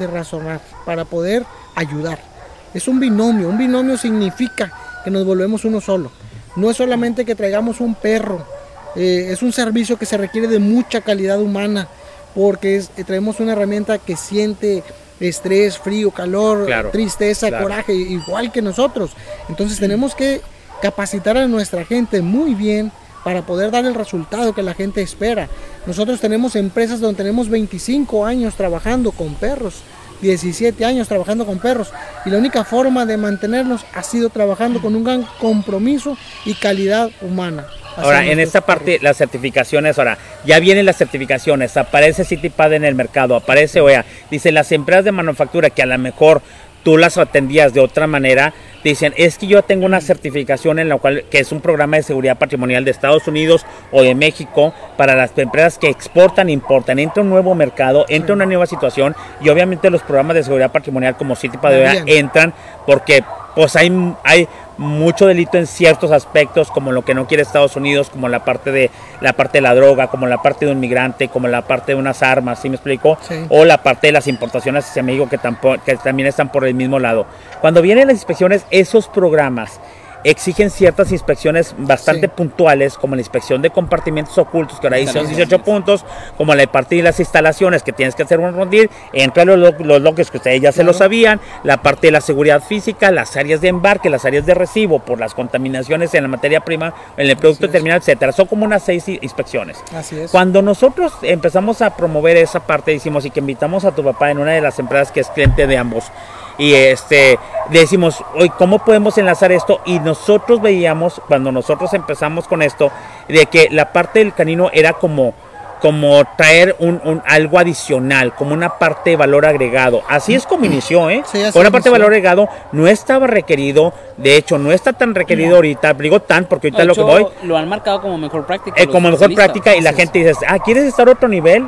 de razonar para poder ayudar. Es un binomio, un binomio significa que nos volvemos uno solo. No es solamente que traigamos un perro, eh, es un servicio que se requiere de mucha calidad humana, porque es- eh, traemos una herramienta que siente estrés, frío, calor, Claro, tristeza, claro. coraje, igual que nosotros. Entonces tenemos que capacitar a nuestra gente muy bien para poder dar el resultado que la gente espera. Nosotros tenemos empresas donde tenemos 25 años trabajando con perros, 17 años trabajando con perros y la única forma de mantenernos ha sido trabajando con un gran compromiso y calidad humana. Ahora, en esta parte, las certificaciones, ahora, ya vienen las certificaciones, aparece CityPad en el mercado, aparece OEA, dice las empresas de manufactura que a lo mejor tú las atendías de otra manera, dicen, es que yo tengo una certificación en la cual, que es un programa de seguridad patrimonial de Estados Unidos o de México, para las empresas que exportan, importan, entra un nuevo mercado, entra una nueva situación, y obviamente los programas de seguridad patrimonial como CityPad También. entran porque pues hay, hay mucho delito en ciertos aspectos como lo que no quiere Estados Unidos como la parte de la parte de la droga como la parte de un migrante como la parte de unas armas ¿sí me explico? Sí. o la parte de las importaciones hacia México que, tampoco, que también están por el mismo lado cuando vienen las inspecciones esos programas exigen ciertas inspecciones bastante Sí. puntuales, como la inspección de compartimentos ocultos, que ahora ahí son Instalaciones. 18 puntos, como la parte de las instalaciones, que tienes que hacer un rondín, entre los, lo- los bloques que ustedes ya se lo sabían, la parte de la seguridad física, las áreas de embarque, las áreas de recibo por las contaminaciones en la materia prima, en el producto terminal, etcétera. Son como unas seis inspecciones. Así es. Cuando nosotros empezamos a promover esa parte, decimos y que invitamos a tu papá en una de las empresas que es cliente de ambos, y este decimos, hoy ¿cómo podemos enlazar esto? Y nosotros veíamos, cuando nosotros empezamos con esto, de que la parte del canino era como como traer un, un- algo adicional, como una parte de valor agregado. Así es como inició, ¿eh? Sí, así una parte de valor agregado no estaba requerido, de hecho no está tan requerido ahorita, digo tan porque ahorita De lo que voy, lo han marcado como mejor práctica. eh, como mejor práctica y la es. gente dice, ah, ¿quieres estar a otro nivel?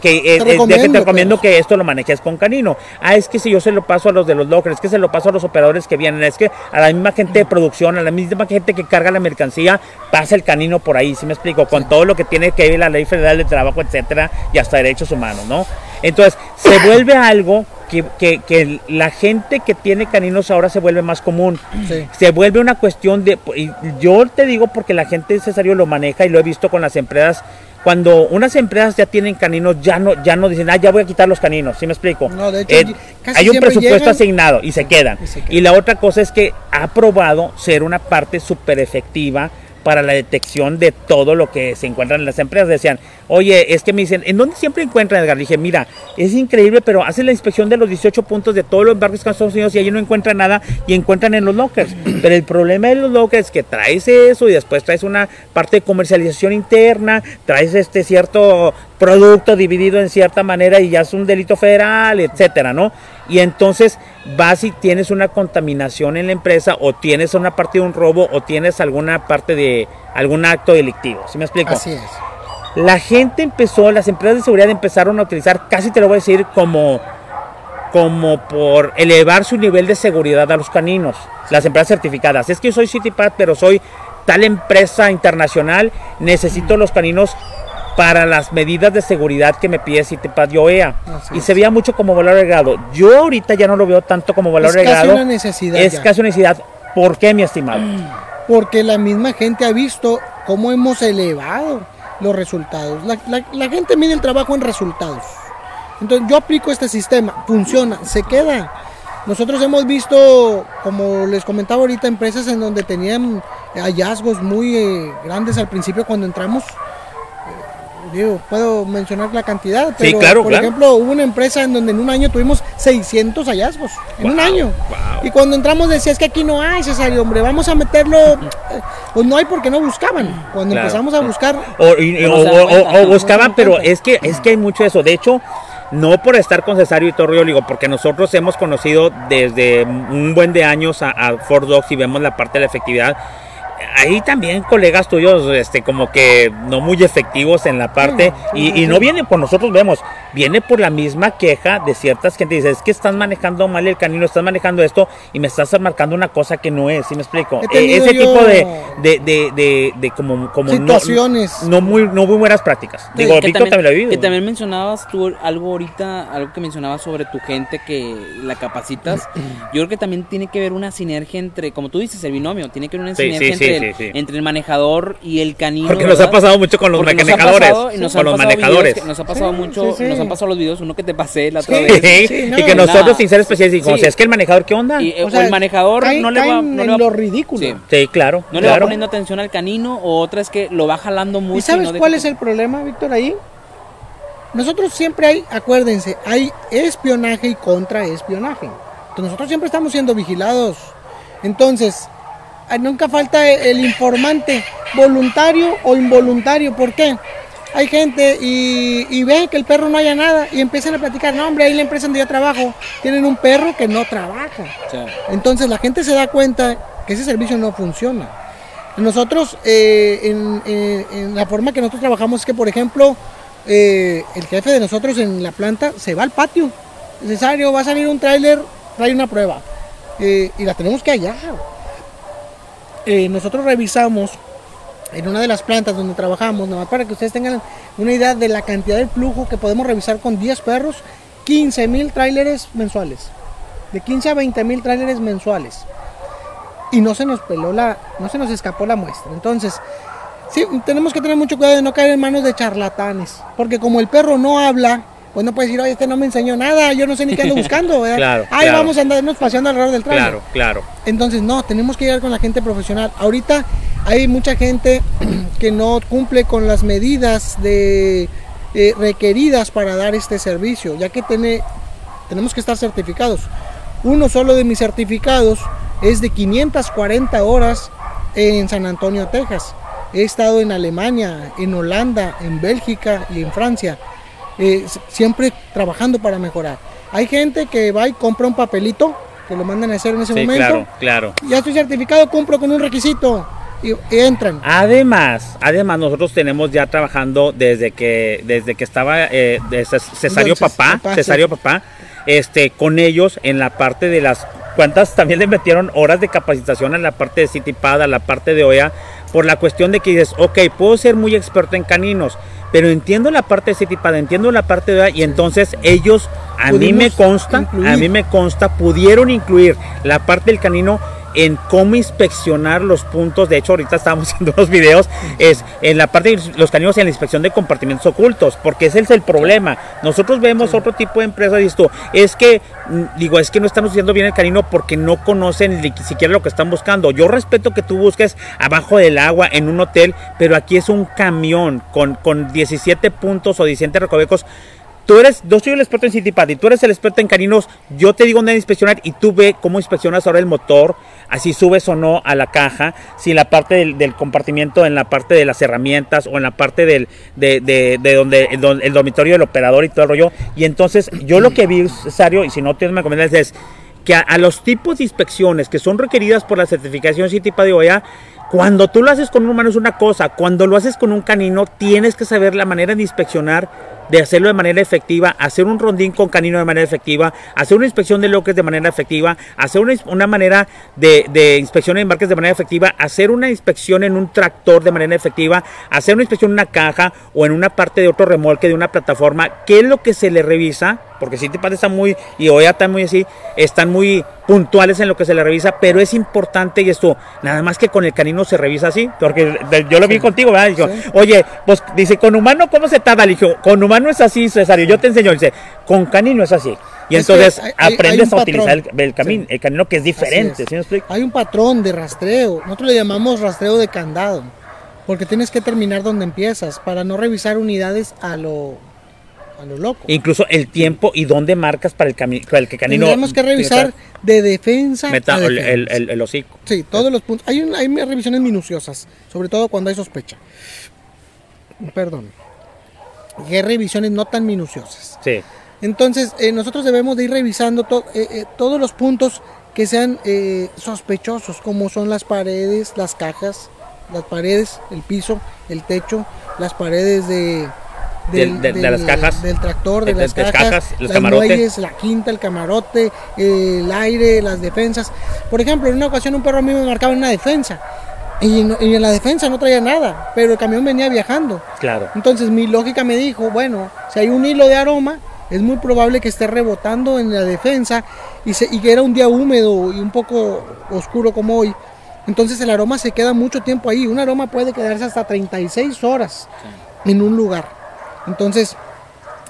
Que, eh, eh, de que te recomiendo, pues. que esto lo manejes con canino. Ah, es que si yo se lo paso a los de los lockers, es que se lo paso a los operadores que vienen, es que a la misma gente de producción, a la misma gente que carga la mercancía, pasa el canino por ahí, ¿sí me explico? Con todo lo que tiene que ver la ley federal de trabajo, etcétera, y hasta derechos humanos, ¿no? Entonces, se <coughs> vuelve algo que, que- que la gente que tiene caninos ahora se vuelve más común Sí. se vuelve una cuestión de y yo te digo porque la gente cesario lo maneja y lo he visto con las empresas cuando unas empresas ya tienen caninos ya no ya no dicen ah ya voy a quitar los caninos ¿sí me explico? No, de hecho, Eh, casi hay un presupuesto llegan- asignado y se quedan Y se y la otra cosa es que ha probado ser una parte súper efectiva para la detección de todo lo que se encuentran en las empresas. Decían, oye, es que me dicen, ¿en dónde siempre encuentran, Edgar? Dije, mira, es increíble, pero hacen la inspección de los 18 puntos de todos los barrios que Estados Unidos y allí no encuentran nada y encuentran en los lockers. Pero el problema de los lockers es que traes eso y después traes una parte de comercialización interna, traes este cierto producto dividido en cierta manera y ya es un delito federal, etcétera, ¿no? Y entonces vas y tienes una contaminación en la empresa o tienes una parte de un robo o tienes alguna parte de algún acto delictivo. ¿Sí me explico? Así es. La gente empezó, las empresas de seguridad empezaron a utilizar, casi te lo voy a decir, como, como por elevar su nivel de seguridad a los caninos, las empresas certificadas. Es que yo soy CityPad, pero soy tal empresa internacional, necesito los caninos para las medidas de seguridad que me pide CityPad y OEA. Así Y es. se veía mucho como valor agregado. Yo ahorita ya no lo veo tanto como valor Es casi agregado. una necesidad Es ya. casi una necesidad. ¿Por qué, mi estimado? <clears throat> Porque la misma gente ha visto cómo hemos elevado los resultados. La, la- la gente mide el trabajo en resultados. Entonces yo aplico este sistema, funciona, se queda. Nosotros hemos visto, como les comentaba ahorita, empresas en donde tenían hallazgos muy eh, grandes al principio cuando entramos. Digo, puedo mencionar la cantidad, pero claro, por claro. ejemplo, hubo una empresa en donde en un año tuvimos 600 hallazgos, en un Wow, año. wow. Y cuando entramos decía, es que aquí no hay, Cesario, hombre, vamos a meterlo. Eh, Pues no hay porque no buscaban. Cuando Claro. empezamos a buscar, O, y- No o- o- o buscaban, pero es que, es que hay mucho de eso. De hecho, no por estar con Cesario y Torrio, digo, porque nosotros hemos conocido desde un buen de años a, a Ford Dogs y vemos la parte de la efectividad. Ahí también colegas tuyos, este, como que no muy efectivos en la parte, y, y no viene por nosotros vemos, viene por la misma queja de ciertas gente. Dice, es que estás manejando mal el canino, estás manejando esto y me estás marcando una cosa que no es, ¿sí me explico? E- ese tipo de, de, de, de, de como, como Situaciones. no, muy, no muy buenas prácticas. Digo, que Víctor también, lo ha vivido. que también mencionabas tú algo ahorita, algo que mencionabas sobre tu gente que la capacitas. <clears throat> Yo creo que también tiene que ver una sinergia entre, como tú dices, el binomio, tiene que ver una Sí, sinergia sí, sí, entre, sí, el, sí. entre el manejador y el canino. Porque nos ha pasado mucho con los Porque manejadores. nos con han los manejadores. nos ha pasado Sí, mucho, sí, sí. nos han pasado los videos, uno que te pasé la otra Sí. vez. Sí, Sí, no, y que nada. nosotros sin ser especialistas decimos, Sí. es que el manejador, ¿qué onda? Y, eh, O o sea, el manejador caen- no le va, no en le va- lo ridículo. Sí. sí, claro. No le va poniendo atención al canino, o otra es que lo va jalando mucho. ¿Y sabes cuál es el problema, Víctor, ahí? Nosotros siempre hay, acuérdense, hay espionaje y contraespionaje. Entonces nosotros siempre estamos siendo vigilados. Entonces, nunca falta el informante, voluntario o involuntario. ¿Por qué? Hay gente y, y ven que el perro no haya nada y empiezan a platicar, no hombre, ahí la empresa donde yo trabajo tienen un perro que no trabaja. Entonces la gente se da cuenta que ese servicio no funciona. Nosotros, eh, en, en- en la forma que nosotros trabajamos es que, por ejemplo, eh, el jefe de nosotros en la planta se va al patio. Necesario, va a salir un tráiler, trae una prueba. Eh, y la tenemos que hallar. Eh, nosotros revisamos en una de las plantas donde trabajamos, nada más para que ustedes tengan una idea de la cantidad de flujo que podemos revisar con 10 perros, 15 mil tráileres mensuales. De 15 a 20 mil tráileres mensuales. Y no se nos peló la, no se nos escapó la muestra. Entonces, sí, tenemos que tener mucho cuidado de no caer en manos de charlatanes. Porque como el perro no habla, pues no puede decir, oye, este no me enseñó nada, yo no sé ni qué ando buscando. <laughs> ¿verdad? Claro, Ahí claro. vamos a andarnos paseando alrededor del tráiler. Claro, claro. Entonces, no, tenemos que llegar con la gente profesional. Ahorita hay mucha gente <clears throat> que no cumple con las medidas de, eh, requeridas para dar este servicio, ya que tiene, tenemos que estar certificados. Uno solo de mis certificados es de 540 horas en San Antonio, Texas. He estado en Alemania, en Holanda, en Bélgica y en Francia, eh, siempre trabajando para mejorar. Hay gente que va y compra un papelito que lo mandan a hacer en ese Sí, momento. claro, claro. Ya estoy certificado, cumplo con un requisito y, y entran. Además, además nosotros tenemos ya trabajando desde que desde que estaba eh, Cesario Entonces, Papá, papá, Cesario sí. Papá, este con ellos en la parte de las cuántas también le metieron horas de capacitación en la parte de CityPad, a la parte de OEA, por la cuestión de que dices, ok, puedo ser muy experto en caninos, pero entiendo la parte de CityPad, entiendo la parte de y entonces ellos a mí me consta, incluir. a mí me consta, pudieron incluir la parte del canino en cómo inspeccionar los puntos. De hecho, ahorita estamos <laughs> haciendo unos videos, es en la parte de los caninos en la inspección de compartimentos ocultos, porque ese es el problema. Nosotros vemos otro tipo de empresas y esto, es que, mm, digo, es que no están haciendo bien el canino porque no conocen ni siquiera lo que están buscando. Yo respeto que tú busques abajo del agua en un hotel, pero aquí es un camión con, con 17 puntos o 17 recovecos Tú eres, yo soy el experto en City y tú eres el experto en caninos, yo te digo dónde inspeccionar y tú ve cómo inspeccionas ahora el motor, así subes o no a la caja, si la parte del, compartimiento, en la parte de las herramientas o en la parte del, de, de, donde el, dormitorio del operador y todo el rollo. Y entonces yo lo que vi, Sario, y si no tienes me comentas, es que a, los tipos de inspecciones que son requeridas por la certificación City de OEA, cuando tú lo haces con un humano es una cosa, cuando lo haces con un canino tienes que saber la manera de inspeccionar de hacerlo de manera efectiva, hacer un rondín con canino de manera efectiva, hacer una inspección de loques de manera efectiva, hacer una, manera de, inspección de embarques de manera efectiva, hacer una inspección en un tractor de manera efectiva, hacer una inspección en una caja o en una parte de otro remolque de una plataforma, ¿qué es lo que se le revisa? Porque si te parece muy, y hoy están muy así, están muy puntuales en lo que se le revisa, pero es importante y esto, nada más que con el canino se revisa así, porque yo lo vi contigo, ¿verdad? Dijo, oye, pues dice, con humano, ¿cómo se tarda? Le dijo, con humano es así, Cesario, yo te enseño, dice, con canino es así. Y entonces aprendes a utilizar el, camino, el canino que es diferente. hay un patrón de rastreo, nosotros le llamamos rastreo de candado, porque tienes que terminar donde empiezas, para no revisar unidades a lo a lo loco. Incluso el tiempo y dónde marcas para el, el que canino. Tenemos que revisar de defensa a El, el, hocico. Sí, todos los puntos. Hay, hay revisiones minuciosas, sobre todo cuando hay sospecha. Perdón. Y hay revisiones no tan minuciosas. Sí. Entonces, eh, nosotros debemos de ir revisando eh, eh, todos los puntos que sean sospechosos, como son las paredes, las cajas, las paredes, el piso, el techo, las paredes de, de, las cajas. Del tractor, de, las cajas, los las muelles, la quinta, el camarote, el aire, las defensas. Por ejemplo, en una ocasión un perro a mí me marcaba en una defensa. Y, en la defensa no traía nada, pero el camión venía viajando. Claro. Entonces mi lógica me dijo, bueno, si hay un hilo de aroma, es muy probable que esté rebotando en la defensa y, y que era un día húmedo y un poco oscuro como hoy. Entonces el aroma se queda mucho tiempo ahí. Un aroma puede quedarse hasta 36 horas en un lugar. Entonces,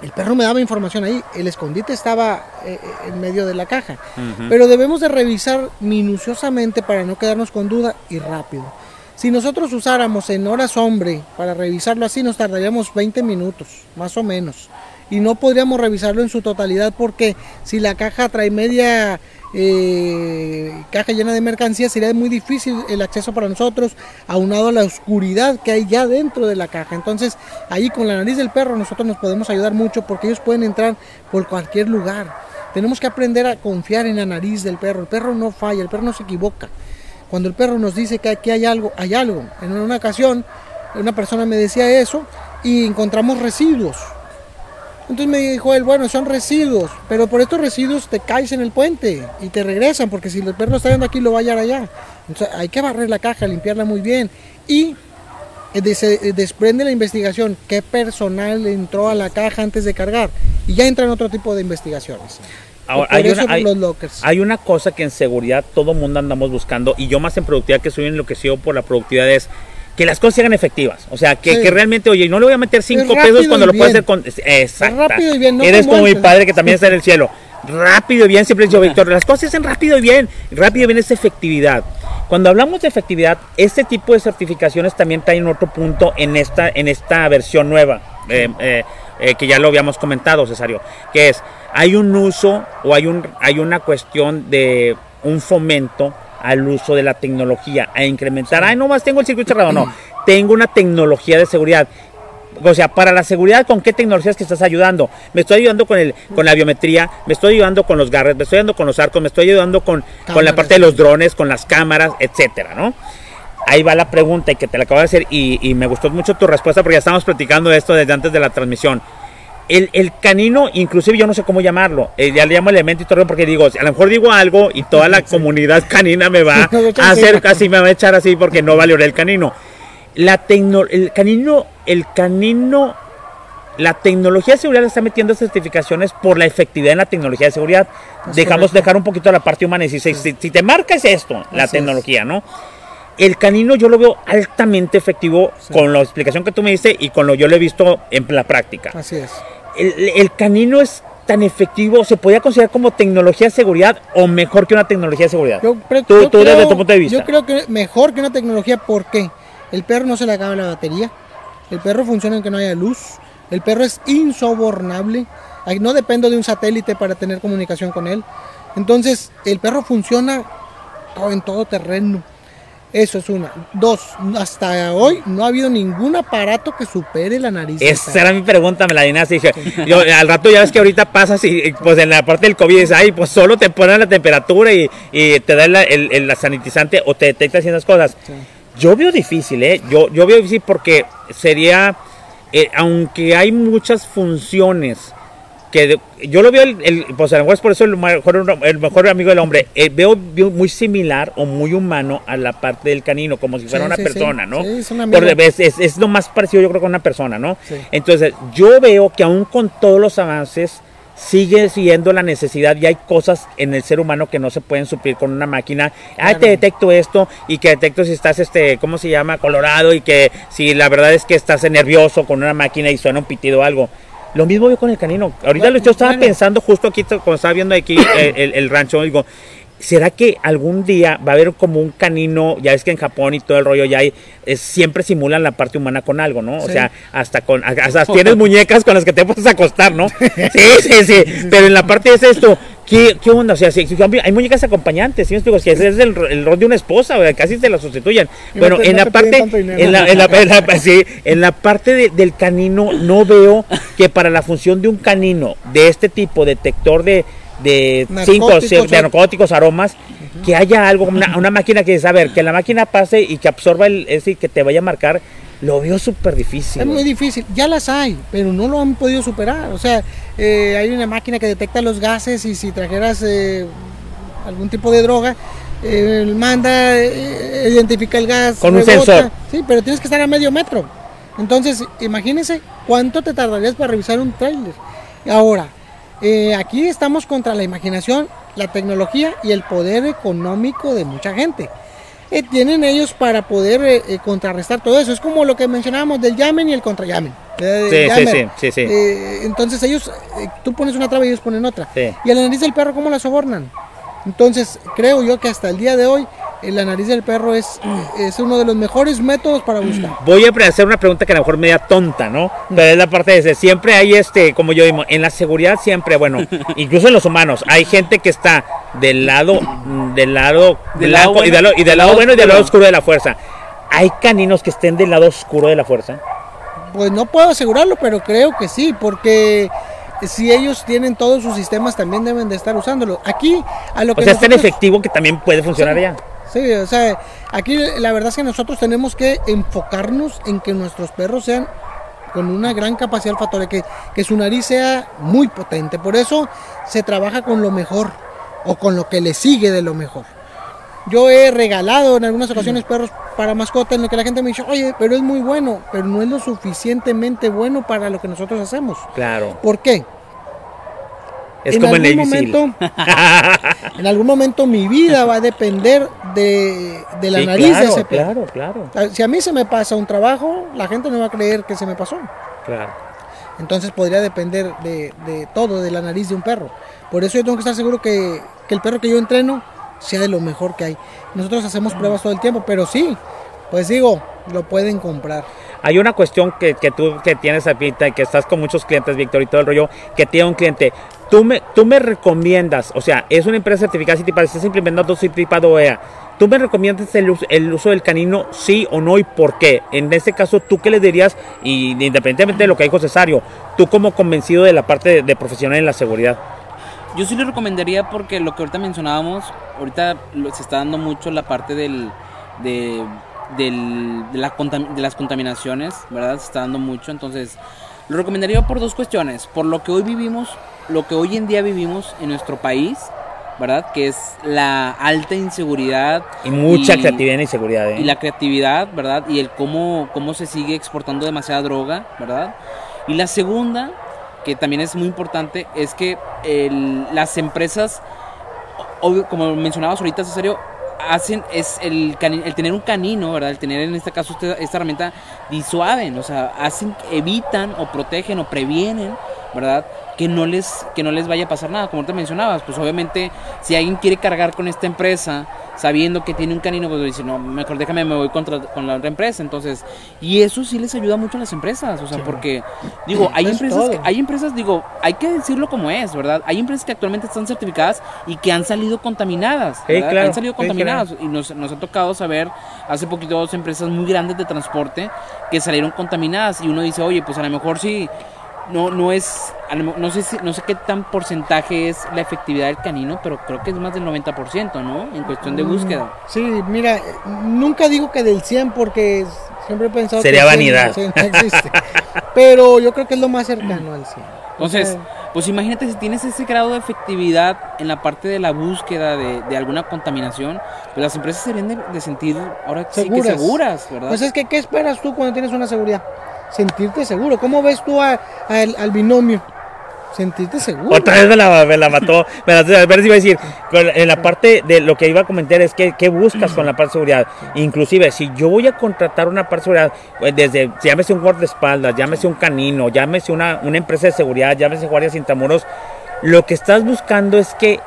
el perro me daba información ahí, el escondite estaba eh, eh, en medio de la caja, pero debemos de revisar minuciosamente para no quedarnos con duda y rápido. Si nosotros usáramos en horas hombre para revisarlo así, nos tardaríamos 20 minutos, más o menos. Y no podríamos revisarlo en su totalidad porque si la caja trae media eh, caja llena de mercancías, sería muy difícil el acceso para nosotros, aunado a la oscuridad que hay ya dentro de la caja. Entonces, ahí con la nariz del perro nosotros nos podemos ayudar mucho porque ellos pueden entrar por cualquier lugar. Tenemos que aprender a confiar en la nariz del perro. El perro no falla, el perro no se equivoca. Cuando el perro nos dice que aquí hay algo, hay algo. En una ocasión, una persona me decía eso y encontramos residuos entonces me dijo él, bueno, son residuos, pero por estos residuos te caes en el puente y te regresan, porque si el perro está yendo aquí, lo va a hallar allá. Entonces hay que barrer la caja, limpiarla muy bien. Y se desprende la investigación, qué personal entró a la caja antes de cargar. Y ya entran otro tipo de investigaciones. Ahora, hay, una, hay, una, cosa que en seguridad todo mundo andamos buscando, y yo más en productividad que soy enloquecido por la productividad es que las cosas sean efectivas. O sea, que, realmente, oye, no le voy a meter cinco pesos cuando lo puedo hacer con. Exacto. Rápido y bien, Eres como mi padre que también está en el cielo. <laughs> Rápido y bien, siempre dicho Víctor, las cosas se hacen rápido y bien. Rápido y bien es efectividad. Cuando hablamos de efectividad, este tipo de certificaciones también traen otro punto en esta, en esta versión nueva, eh, eh, eh, que ya lo habíamos comentado, Cesario, que es, hay un uso o hay, un, hay una cuestión de un fomento al uso de la tecnología, a incrementar, ay, no más tengo el circuito cerrado, no, tengo una tecnología de seguridad. O sea, para la seguridad, ¿con qué tecnologías que estás ayudando? Me estoy ayudando con, el, con la biometría, me estoy ayudando con los garres, me estoy ayudando con los arcos, me estoy ayudando con, con la parte de los drones, con las cámaras, etcétera, ¿no? Ahí va la pregunta y que te la acabo de hacer y, y me gustó mucho tu respuesta porque ya estamos platicando de esto desde antes de la transmisión. El, canino, inclusive yo no sé cómo llamarlo, eh, ya le llamo elemento y todo porque digo, a lo mejor digo algo y toda la comunidad canina me va <laughs> a hacer casi, me va a echar así porque no valió el canino. La tecno, el canino, el canino la tecnología de seguridad le está metiendo certificaciones por la efectividad en la tecnología de seguridad. Dejamos correcto. dejar un poquito la parte humana y si, si, si te marca es esto, la Así es. tecnología, ¿no? El canino yo lo veo altamente efectivo Sí. con la explicación que tú me diste y con lo yo lo he visto en la práctica. Así es. El, el canino es tan efectivo, se podría considerar como tecnología de seguridad o mejor que una tecnología de seguridad. Yo, tú, yo tú desde creo- tu punto de vista. Yo creo que mejor que una tecnología, ¿por qué? El perro no se le acaba la batería. El perro funciona en que no haya luz. El perro es insobornable. No dependo de un satélite para tener comunicación con él. Entonces, el perro funciona en todo terreno. Eso es una. Dos, hasta hoy no ha habido ningún aparato que supere la nariz. Esa era mi pregunta, me la adivinaste. Dije, yo, al rato ya ves que ahorita pasas y pues en la parte del COVID dices, ay, pues solo te ponen la temperatura y, y te da la- el, el- la sanitizante o te detecta ciertas cosas. Sí. Yo veo difícil, ¿eh? Yo, yo veo difícil porque sería, eh, aunque hay muchas funciones que de- yo lo veo, el, el- pues a lo mejor es por eso el mejor, el mejor amigo del hombre, eh, veo, veo muy similar o muy humano a la parte del canino, como si fuera Sí, una sí, sí. persona, ¿no? Es un amigo. Porque es, es- es lo más parecido yo creo con una persona, ¿no? Entonces yo veo que aún con todos los avances sigue siendo la necesidad y hay cosas en el ser humano que no se pueden suplir con una máquina. Ah, Claro. te detecto esto y que detecto si estás, este, ¿cómo se llama? Colorado y que si la verdad es que estás nervioso con una máquina y suena un pitido o algo. Lo mismo yo con el canino. Ahorita Bueno, yo estaba bueno. pensando justo aquí cuando estaba viendo aquí eh, el, el rancho, digo, ¿será que algún día va a haber como un canino? Ya ves que en Japón y todo el rollo ya hay, es- siempre simulan la parte humana con algo, ¿no? O sea, hasta con, hasta tienes <laughs> muñecas con las que te puedes acostar, ¿no? Sí, sí, sí. Pero en la parte de esto, ¿qué, qué onda? O sea, si, hay muñecas acompañantes, ¿sí me explico? Si ese es el, el rol de una esposa, o casi se la sustituyen. No Bueno, te- en no la parte, en la, en la- en la- sí, en la parte de- del canino, no veo que para la función de un canino de este tipo, detector de, de cinco, Narcóticos, sí, de o- narcóticos, aromas, que haya algo, una, una máquina que, a ver, que la máquina pase y que absorba el, ese y que te vaya a marcar, lo veo súper difícil. Es muy difícil, ya las hay, pero no lo han podido superar. O sea, eh, hay una máquina que detecta los gases y si trajeras eh, algún tipo de droga, eh, manda, identifica el gas. Con un sensor. Sí, pero tienes que estar a medio metro. Entonces, imagínense cuánto te tardarías para revisar un tráiler. Ahora, aquí estamos contra la imaginación, la tecnología y el poder económico de mucha gente. Eh, tienen ellos para poder eh, eh, contrarrestar todo eso. Es como lo que mencionábamos del llamen y el contrallamen. Eh, Sí, sí, sí, sí, sí. Eh, entonces ellos, tú pones una traba y ellos ponen otra. Sí. Y a la nariz del perro, ¿cómo la sobornan? Entonces, creo yo que hasta el día de hoy, la nariz del perro es, es uno de los mejores métodos para buscar. Voy a hacer una pregunta que a lo mejor media tonta, ¿no? Pero es la parte de ese. Siempre hay este, como yo digo, en la seguridad siempre, bueno, <laughs> incluso en los humanos, hay gente que está del lado, mm, del lado Del blanco lado y del, lado- y del lado bueno y del lado oscuro. de la fuerza. Hay caninos que estén del lado oscuro de la fuerza. Pues no puedo asegurarlo, pero creo que sí, porque si ellos tienen todos sus sistemas, también deben de estar usándolo. Aquí, a lo O que sea, es tan nosotros- efectivo que también puede funcionar Sí. allá. Sí, o sea, aquí la verdad es que nosotros tenemos que enfocarnos en que nuestros perros sean con una gran capacidad olfatoria, que, que su nariz sea muy potente. Por eso se trabaja con lo mejor o con lo que le sigue de lo mejor. Yo he regalado en algunas ocasiones perros para mascota en lo que la gente me dice, oye, pero es muy bueno, pero no es lo suficientemente bueno para lo que nosotros hacemos. Claro. ¿Por qué? Es como en el algún misil. momento, <laughs> en algún momento mi vida va a depender de, de la Sí, nariz claro, de ese perro. Claro, claro, Si a mí se me pasa un trabajo, la gente no va a creer que se me pasó. claro. Entonces podría depender de, de todo, de la nariz de un perro. Por eso yo tengo que estar seguro que, que el perro que yo entreno sea de lo mejor que hay. Nosotros hacemos pruebas todo el tiempo, pero sí, pues digo, lo pueden comprar. Hay una cuestión que, que tú que tienes ahorita y que estás con muchos clientes, Víctor, y todo el rollo, que tiene un cliente. Tú me, tú me recomiendas, o sea, es una empresa certificada CITIPA, estás implementando CITIPA OEA. ¿Tú me recomiendas el, el uso del canino, sí o no, y por qué? En este caso, ¿tú qué le dirías? Y independientemente de lo que dijo Cesario, tú como convencido de la parte de, de profesional en la seguridad. Yo sí le recomendaría porque lo que ahorita mencionábamos, ahorita se está dando mucho la parte del, de, del- de, la de las contaminaciones, ¿verdad? Se está dando mucho, entonces lo recomendaría por dos cuestiones, por lo que hoy vivimos, lo que hoy en día vivimos en nuestro país, ¿verdad? Que es la alta inseguridad Y mucha Y- creatividad y seguridad, ¿eh? y la creatividad, ¿verdad? Y el cómo, cómo se sigue exportando demasiada droga, ¿verdad? Y la segunda, que también es muy importante, es que el- las empresas, obvio, como mencionabas ahorita, Cesario, hacen es el, el tener un canino, ¿verdad? El tener en este caso esta, esta herramienta disuaden, o sea, hacen, evitan o protegen o previenen, ¿verdad? Que no les que no les vaya a pasar nada, como te mencionabas, pues obviamente si alguien quiere cargar con esta empresa sabiendo que tiene un canino, pues dice, no, mejor déjame, me voy contra, con la otra empresa, entonces, y eso sí les ayuda mucho a las empresas, o sea, porque, digo, <clears throat> hay Es empresas, que, hay empresas, digo, hay que decirlo como es, ¿verdad? Hay empresas que actualmente están certificadas y que han salido contaminadas, ¿verdad? claro, han salido contaminadas. Y nos, nos ha tocado saber hace poquito dos empresas muy grandes de transporte que salieron contaminadas y uno dice, oye, pues a lo mejor sí, no, no es, a lo mo- no sé, si- no sé qué tan porcentaje es la efectividad del canino, pero creo que es más del 90%, ¿no? En cuestión de búsqueda. Sí, mira, nunca digo que del 100 porque siempre he pensado Sería que el 100 vanidad. sí, no existe. Pero yo creo que es lo más cercano al 100. Entonces, O sea, pues imagínate si tienes ese grado de efectividad en la parte de la búsqueda de, de alguna contaminación, pues las empresas se de, de sentir ahora sí que Seguras. seguras, ¿verdad? pues es que, ¿qué esperas tú cuando tienes una seguridad? Sentirte seguro. ¿Cómo ves tú a- al, al binomio? Sentirte seguro. Otra vez me la, la mató. Me la, a ver si iba a decir. En la parte de lo que iba a comentar es que qué buscas con la parte de seguridad. Inclusive, si yo voy a contratar una parte de seguridad, pues, desde, llámese un guardaespaldas, llámese un canino, llámese una, una empresa de seguridad, llámese guardias intramuros, lo que estás buscando es que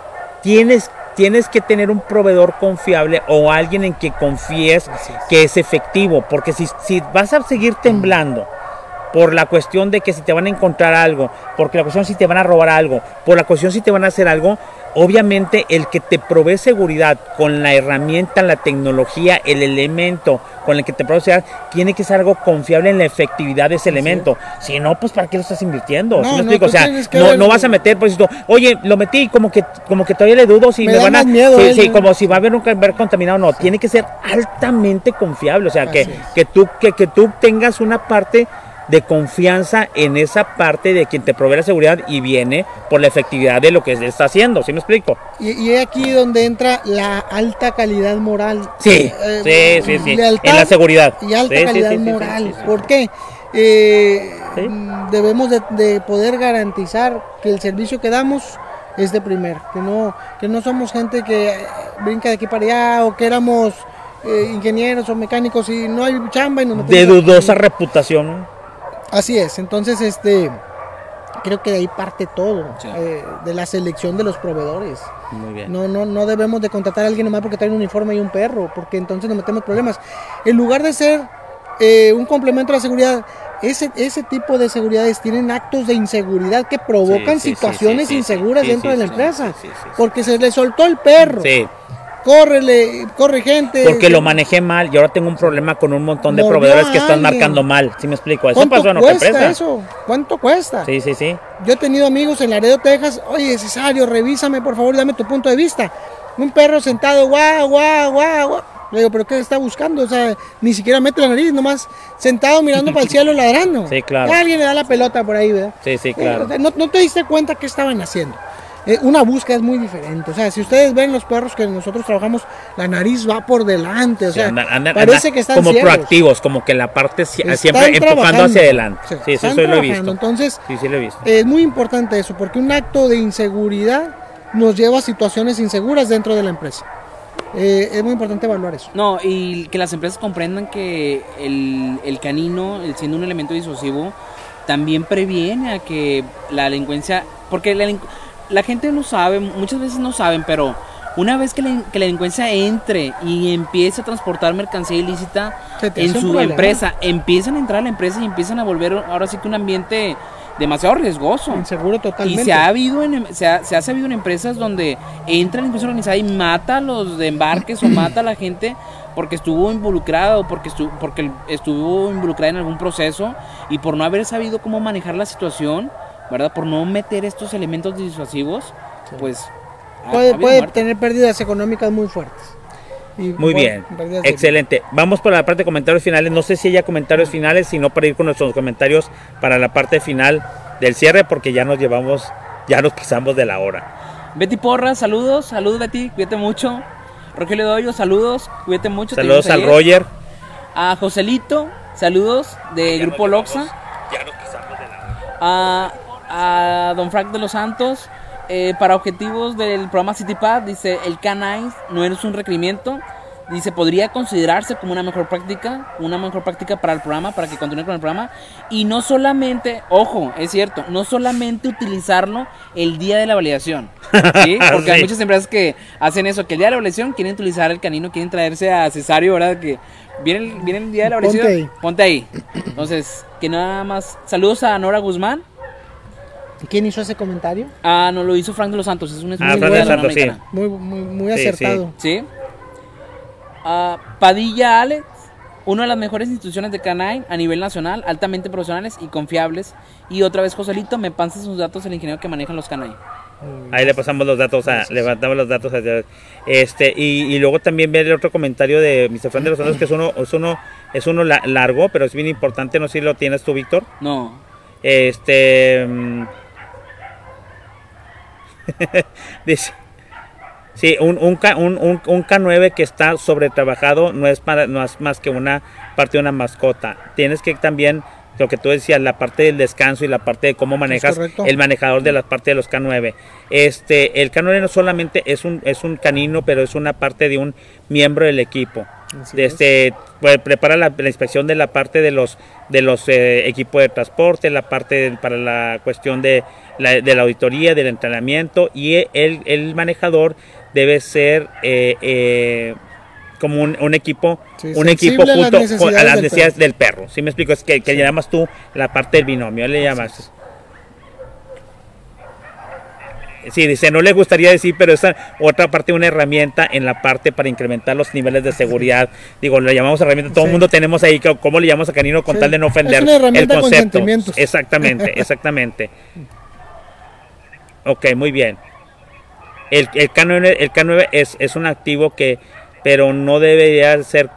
tienes tienes que tener un proveedor confiable o alguien en que confíes es. que es efectivo, porque si, si vas a seguir temblando por la cuestión de que si te van a encontrar algo, porque la cuestión si te van a robar algo, por la cuestión si te van a hacer algo, obviamente el que te provee seguridad con la herramienta, la tecnología, el elemento con el que te provee seguridad, tiene que ser algo confiable en la efectividad de ese elemento. Si no, pues ¿para qué lo estás invirtiendo? No, ¿Sí me no, explico? o sea, no, ver- no vas a meter, pues, esto, oye, lo metí como que, como que todavía le dudo si Me van a, miedo, sí, sí, como si va a haber un haber contaminado, no, tiene que ser altamente confiable, o sea, que, es. que tú, que, que tú tengas una parte de confianza en esa parte de quien te provee la seguridad y viene por la efectividad de lo que está haciendo, ¿sí me explico? Y, y es aquí donde entra la alta calidad moral. Sí, Eh, sí, sí, sí, lealtad en la seguridad. Y alta Sí, sí, calidad sí, sí, sí, moral. sí, sí. ¿Por qué? Eh, Sí. mm, Debemos de, de poder garantizar que el servicio que damos es de primera, que no, que no somos gente que eh, brinca de aquí para allá o que éramos eh, ingenieros o mecánicos y no hay chamba y nos De dudosa reputación. Así es, entonces este creo que de ahí parte todo, Sí. eh, de la selección de los proveedores. Muy bien. No, no, no debemos de contratar a alguien nomás porque trae un uniforme y un perro, porque entonces nos metemos problemas. En lugar de ser eh, un complemento a la seguridad, ese, ese tipo de seguridades tienen actos de inseguridad que provocan sí, sí, situaciones inseguras dentro de la empresa. Porque se le soltó el perro, Sí, córrele, corre gente. porque lo manejé mal y ahora tengo un problema con un montón de Mordió proveedores que están alguien. marcando mal, ¿sí me explico? Eso ¿Cuánto pasó en otra cuesta empresa. eso? ¿Cuánto cuesta? Sí, sí, sí. Yo he tenido amigos en Laredo, Texas. Oye, Cesario, revísame, por favor, dame tu punto de vista. Un perro sentado, guau, guau, guau, guau. Le digo, ¿pero qué está buscando? O sea, ni siquiera mete la nariz, nomás sentado mirando para el <laughs> cielo ladrando. Sí, claro. Alguien le da la pelota por ahí, ¿verdad? Sí, sí, claro. no, no te diste cuenta qué estaban haciendo. Eh, una búsqueda es muy diferente. O sea, si ustedes ven los perros que nosotros trabajamos, la nariz va por delante. O Sí, sea, andan- andan- parece andan que están como ciegos. proactivos, como que la parte Están siempre empujando hacia adelante. Sí, Sí, eso lo he visto. Entonces, Sí, sí lo he visto. es muy importante eso, porque un acto de inseguridad nos lleva a situaciones inseguras dentro de la empresa. Eh, es muy importante evaluar eso. No, y que las empresas comprendan que el, el canino, el siendo un elemento disuasivo, también previene a que la delincuencia, porque la, delincu- la gente no sabe, muchas veces no saben, pero una vez que la, que la delincuencia entre y empiece a transportar mercancía ilícita en su problema. empresa, empiezan a entrar a la empresa y empiezan a volver ahora sí que un ambiente demasiado riesgoso. Inseguro totalmente. Y se ha habido en, se ha, se ha sabido en empresas donde entra la delincuencia organizada y mata a los de embarques o <clears throat> mata a la gente porque estuvo involucrada o porque estuvo, porque estuvo involucrada en algún proceso y por no haber sabido cómo manejar la situación, ¿verdad? Por no meter estos elementos disuasivos, pues ha- puede puede tener pérdidas económicas muy fuertes. Y Muy bien, de- excelente. Vamos por la parte de comentarios finales. No sé si haya comentarios finales, sino para ir con nuestros comentarios para la parte final del cierre, porque ya nos llevamos, ya nos pisamos de la hora. Betty Porras, saludos, saludos Betty, cuídate mucho. Rogelio Doyo, saludos, cuídate mucho. Saludos al ayer. Roger. A Joselito, saludos de Grupo Loxa. Ya nos pisamos de la hora. A, a Don Frank de los Santos, eh, para objetivos del programa CityPad, dice, el K9 no es un requerimiento. Dice, podría considerarse como una mejor práctica, una mejor práctica para el programa, para que continúe con el programa. Y no solamente, ojo, es cierto, no solamente utilizarlo el día de la validación. ¿sí? <laughs> Porque hay muchas empresas que hacen eso, que el día de la validación quieren utilizar el canino, quieren traerse a cesario, ¿verdad? Que viene el, viene el día de la Ponte validación. ahí. Ponte ahí. Entonces, que nada más. Saludos a Nora Guzmán. ¿Quién hizo ese comentario? Ah, no lo hizo Frank de los Santos, es un Ah, muy Frank de bueno los Santos, sí. Muy, muy, muy Sí, acertado. ¿Sí? Ah, Padilla Alex, una de las mejores instituciones de Canine a nivel nacional, altamente profesionales y confiables. Y otra vez, Joselito, me pasa sus datos el ingeniero que maneja los Canine. Ahí le pasamos los datos, a, le mandamos los datos a este y, y luego también ver el otro comentario de Mr. Fran de los Santos que es uno es uno es uno la- largo, pero es bien importante, no sé si lo tienes tú, Víctor. No. Este mm, <laughs> dice Sí, un, un, un, un, un K9 que está sobretrabajado no es, para, no es más que una parte de una mascota. Tienes que también, lo que tú decías, la parte del descanso y la parte de cómo manejas el manejador de la parte de los K9. Este, el K9 no solamente es un, es un canino, pero es una parte de un miembro del equipo. Así es. Este, pues, prepara la, la inspección de la parte de los de los eh, equipos de transporte, la parte de- para la cuestión de la, de la auditoría, del entrenamiento y el, el manejador debe ser eh, eh, como un, un equipo Sí, un equipo a las junto con- a las del necesidades perro. del perro. ¿Sí me explico? Es que, que le llamas tú la parte del binomio, le llamas. Sí, dice, no le gustaría decir, pero esa otra parte, una herramienta en la parte para incrementar los niveles de seguridad. Digo, le llamamos herramienta, todo el Sí. mundo tenemos ahí, ¿cómo le llamamos a canino con Sí. tal de no Es ofender una herramienta el con concepto? Exactamente, <laughs> exactamente. Ok, muy bien. El, el K9, el K9 es, es un activo que, pero no debería ser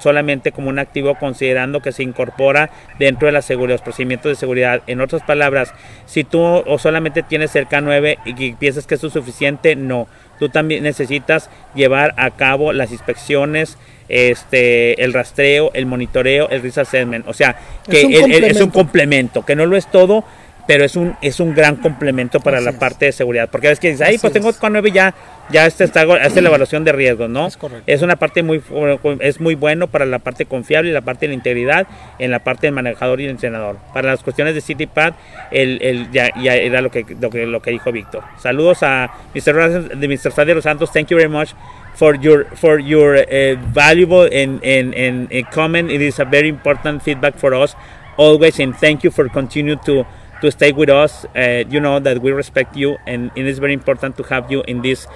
solamente como un activo considerando que se incorpora dentro de la seguridad, los procedimientos de seguridad. En otras palabras, si tú o solamente tienes el K9 y piensas que eso es suficiente, no. Tú también necesitas llevar a cabo las inspecciones, este, el rastreo, el monitoreo, el risk assessment. O sea, que Es un el- el- es un complemento. complemento, que no lo es todo, pero es un es un gran complemento para Así la es. parte de seguridad. Porque a veces que dices, ay, pues tengo es. K9 ya, ya este está, hace la <clears throat> evaluación de riesgos, ¿no? Es correcto. Es una parte muy, es muy bueno para la parte confiable y la parte de la integridad, en la parte del manejador y el entrenador. Para las cuestiones de CityPad, el, el, ya, ya era lo que, lo que, lo que dijo Víctor. Saludos a Mr. De Mr. Fred de los Santos, thank you very much for your for your uh, valuable and, and, and, and comment. It is a very important feedback for us always, and thank you for continue to to stay with us. Uh, you know that we respect you, and it is very important to have you in this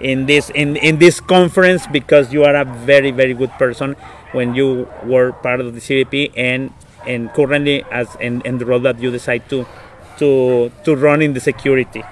in this in, in this conference because you are a very very good person when you were part of the CVP and and currently as in, in the role that you decide to to to run in the security.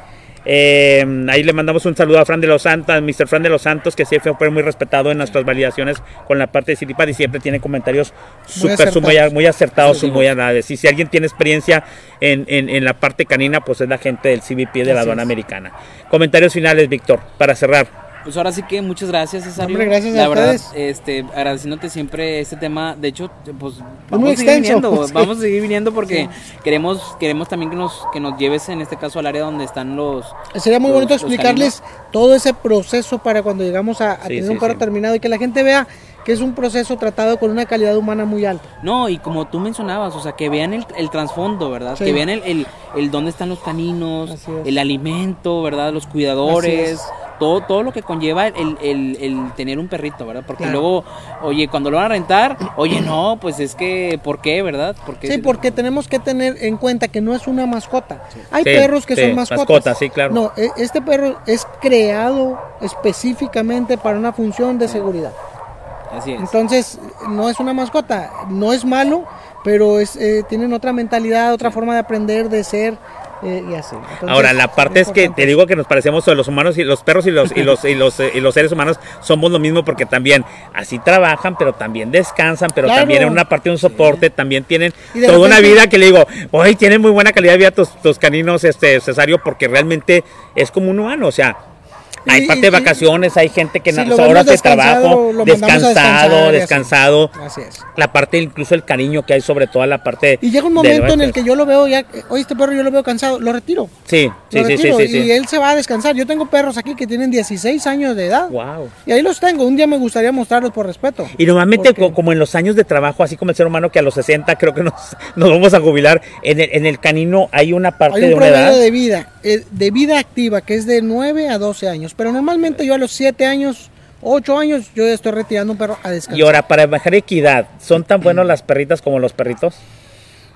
Eh, ahí le mandamos un saludo a Fran de los Santos, Mr. Fran de los Santos, que siempre fue muy respetado en nuestras validaciones con la parte de CityPad y siempre tiene comentarios Muy súper, muy, acertados. muy acertados, y muy agradables. Y si alguien tiene experiencia en, en- en la parte canina, pues es la gente del CBP de la aduana americana. Comentarios finales, Víctor, para cerrar. Pues ahora sí que muchas gracias, Cesario. Hombre, gracias a La verdad, ustedes. este, agradeciéndote siempre este tema. De hecho, pues muy vamos a seguir extenso, viniendo, <laughs> sí. vamos a seguir viniendo porque queremos, queremos también que nos, que nos lleves en este caso al área donde están los. Sería muy los- bonito explicarles todo ese proceso para cuando llegamos a, a Sí, tener sí, un sí. terminado y que la gente vea que es un proceso tratado con una calidad humana muy alta. No, y como tú mencionabas, o sea, que vean el, el trasfondo, ¿verdad? Sí. Que vean el, el, el dónde están los caninos, el alimento, ¿verdad? Los cuidadores, es. Todo, todo lo que conlleva el, el, el tener un perrito, ¿verdad? Porque Claro. luego, oye, cuando lo van a rentar, oye, no, pues es que, ¿por qué, verdad? Porque Sí, porque tenemos que tener en cuenta que no es una mascota. Hay Sí, perros que sí, son mascotas. mascotas, sí, claro. No, e- este perro es creado específicamente para una función de seguridad. Así es. Entonces, no es una mascota, no es malo, pero es, eh, tienen otra mentalidad, otra forma de aprender, de ser eh, y así. Entonces, Ahora, la parte es que te digo que nos parecemos los humanos y los perros y los y los y los, y los seres humanos somos lo mismo porque también así trabajan, pero también descansan, pero Claro. también en una parte de un soporte, también tienen toda una vida que le digo, hoy tienen muy buena calidad de vida tus, tus caninos este cesario porque realmente es como un humano, o sea, Hay Y- parte y- de vacaciones, hay gente que Si lo horas de trabajo, descansado, así. descansado. Así es. La parte, incluso el cariño que hay sobre toda la parte. Y llega un de momento en el que yo lo veo ya, oye, este perro yo lo veo cansado, lo retiro. Sí, sí, lo sí, retiro sí, y sí. él se va a descansar. Yo tengo perros aquí que tienen 16 años de edad. Wow. Y ahí los tengo. Un día me gustaría mostrarlos por respeto. Y normalmente, Porque- como en los años de trabajo, así como el ser humano que a los 60 creo que nos, <laughs> nos vamos a jubilar, en el, en el canino hay una parte Hay de un una promedio edad. de vida, eh, de vida activa, que es de 9 a 12 años. Pero normalmente yo a los 7 años, 8 años, yo estoy retirando un perro a descansar. Y ahora, para bajar equidad, ¿son tan buenos las perritas como los perritos?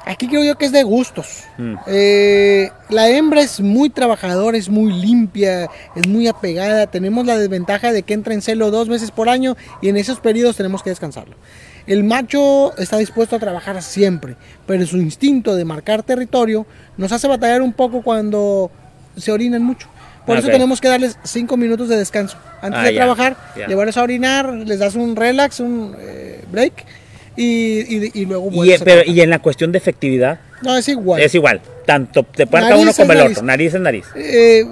Aquí creo yo que es de gustos. Mm. Eh, la hembra es muy trabajadora, es muy limpia, es muy apegada. Tenemos la desventaja de que entra en celo dos veces por año y en esos periodos tenemos que descansarlo. El macho está dispuesto a trabajar siempre, pero su instinto de marcar territorio nos hace batallar un poco cuando se orinan mucho. Por eso Ok. tenemos que darles cinco minutos de descanso. Antes Ah, de ya, trabajar, ya. llevarles a orinar, les das un relax, un eh, break y, y- y luego Y, vuelves a pero, trabajar. y en la cuestión de efectividad, No, es igual. es igual. Tanto te Nariz uno como el nariz. otro. Nariz es nariz. Eh,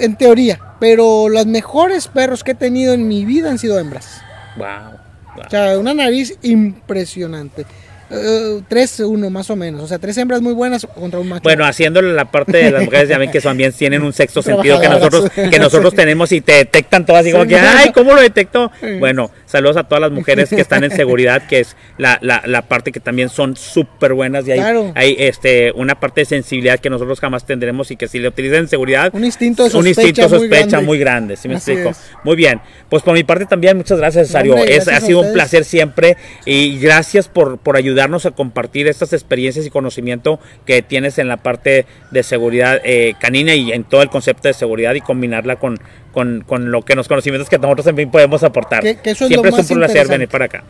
en teoría, pero los mejores perros que he tenido en mi vida han sido hembras. Wow. O sea, una nariz impresionante. Eh, tres, uno más o menos. O sea, tres hembras muy buenas contra un macho. Bueno, haciéndole la parte de las mujeres, ya ven que también tienen un sexto sentido que nosotros, que nosotros tenemos y te detectan todas así como que, ay, ¿cómo lo detectó? Bueno, saludos a todas las mujeres que están en seguridad, que es la, la, la parte que también son súper buenas y hay, Claro. hay este, una parte de sensibilidad que nosotros jamás tendremos y que si le utilizan en seguridad, Un instinto de un sospecha instinto de muy sospecha grande. muy grande, ¿sí me Así explico? es. Muy bien, pues por mi parte también muchas gracias, Cesario. hombre, Es- gracias ha a sido un placer siempre y gracias por, por ayudarnos a compartir estas experiencias y conocimiento que tienes en la parte de seguridad eh, canina y en todo el concepto de seguridad y combinarla con, con, con lo que los conocimientos que nosotros en fin podemos aportar. Que- que eso es siempre lo es más un placer venir para acá.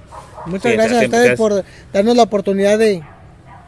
Muchas Sí, gracias a ustedes es- por darnos la oportunidad de,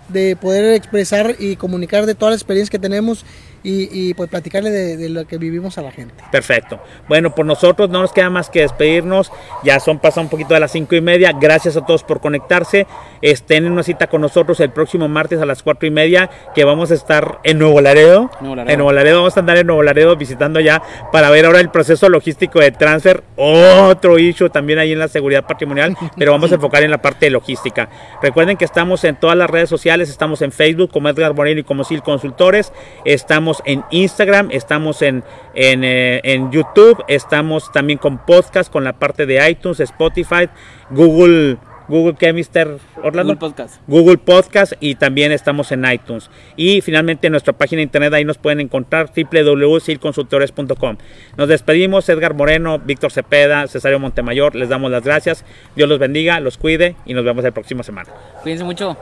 de poder expresar y comunicar de toda la experiencia que tenemos y, y, pues platicarle de, de lo que vivimos a la gente. Perfecto. Bueno, por nosotros no nos queda más que despedirnos. Ya son pasadas un poquito de las cinco y media. Gracias a todos por conectarse. Estén en una cita con nosotros el próximo martes a las cuatro y media, que vamos a estar en Nuevo Laredo. Nuevo Laredo. En Nuevo Laredo vamos a andar en Nuevo Laredo visitando ya para ver ahora el proceso logístico de transfer. Otro issue también ahí en la seguridad patrimonial, <laughs> pero vamos a enfocar en la parte de logística. Recuerden que estamos en todas las redes sociales, estamos en Facebook como Edgar Moreno y como Sil Consultores, estamos en Instagram, estamos en, en, eh, en YouTube, estamos también con podcast, con la parte de iTunes, Spotify, Google, Google, ¿qué, Mr. Orlando? Google Podcast. Google Podcast y también estamos en iTunes. Y finalmente en nuestra página de internet ahí nos pueden encontrar www.silconsultores.com. Nos despedimos, Edgar Moreno, Víctor Cepeda, Cesario Montemayor, les damos las gracias. Dios los bendiga, los cuide y nos vemos la próxima semana. Cuídense mucho.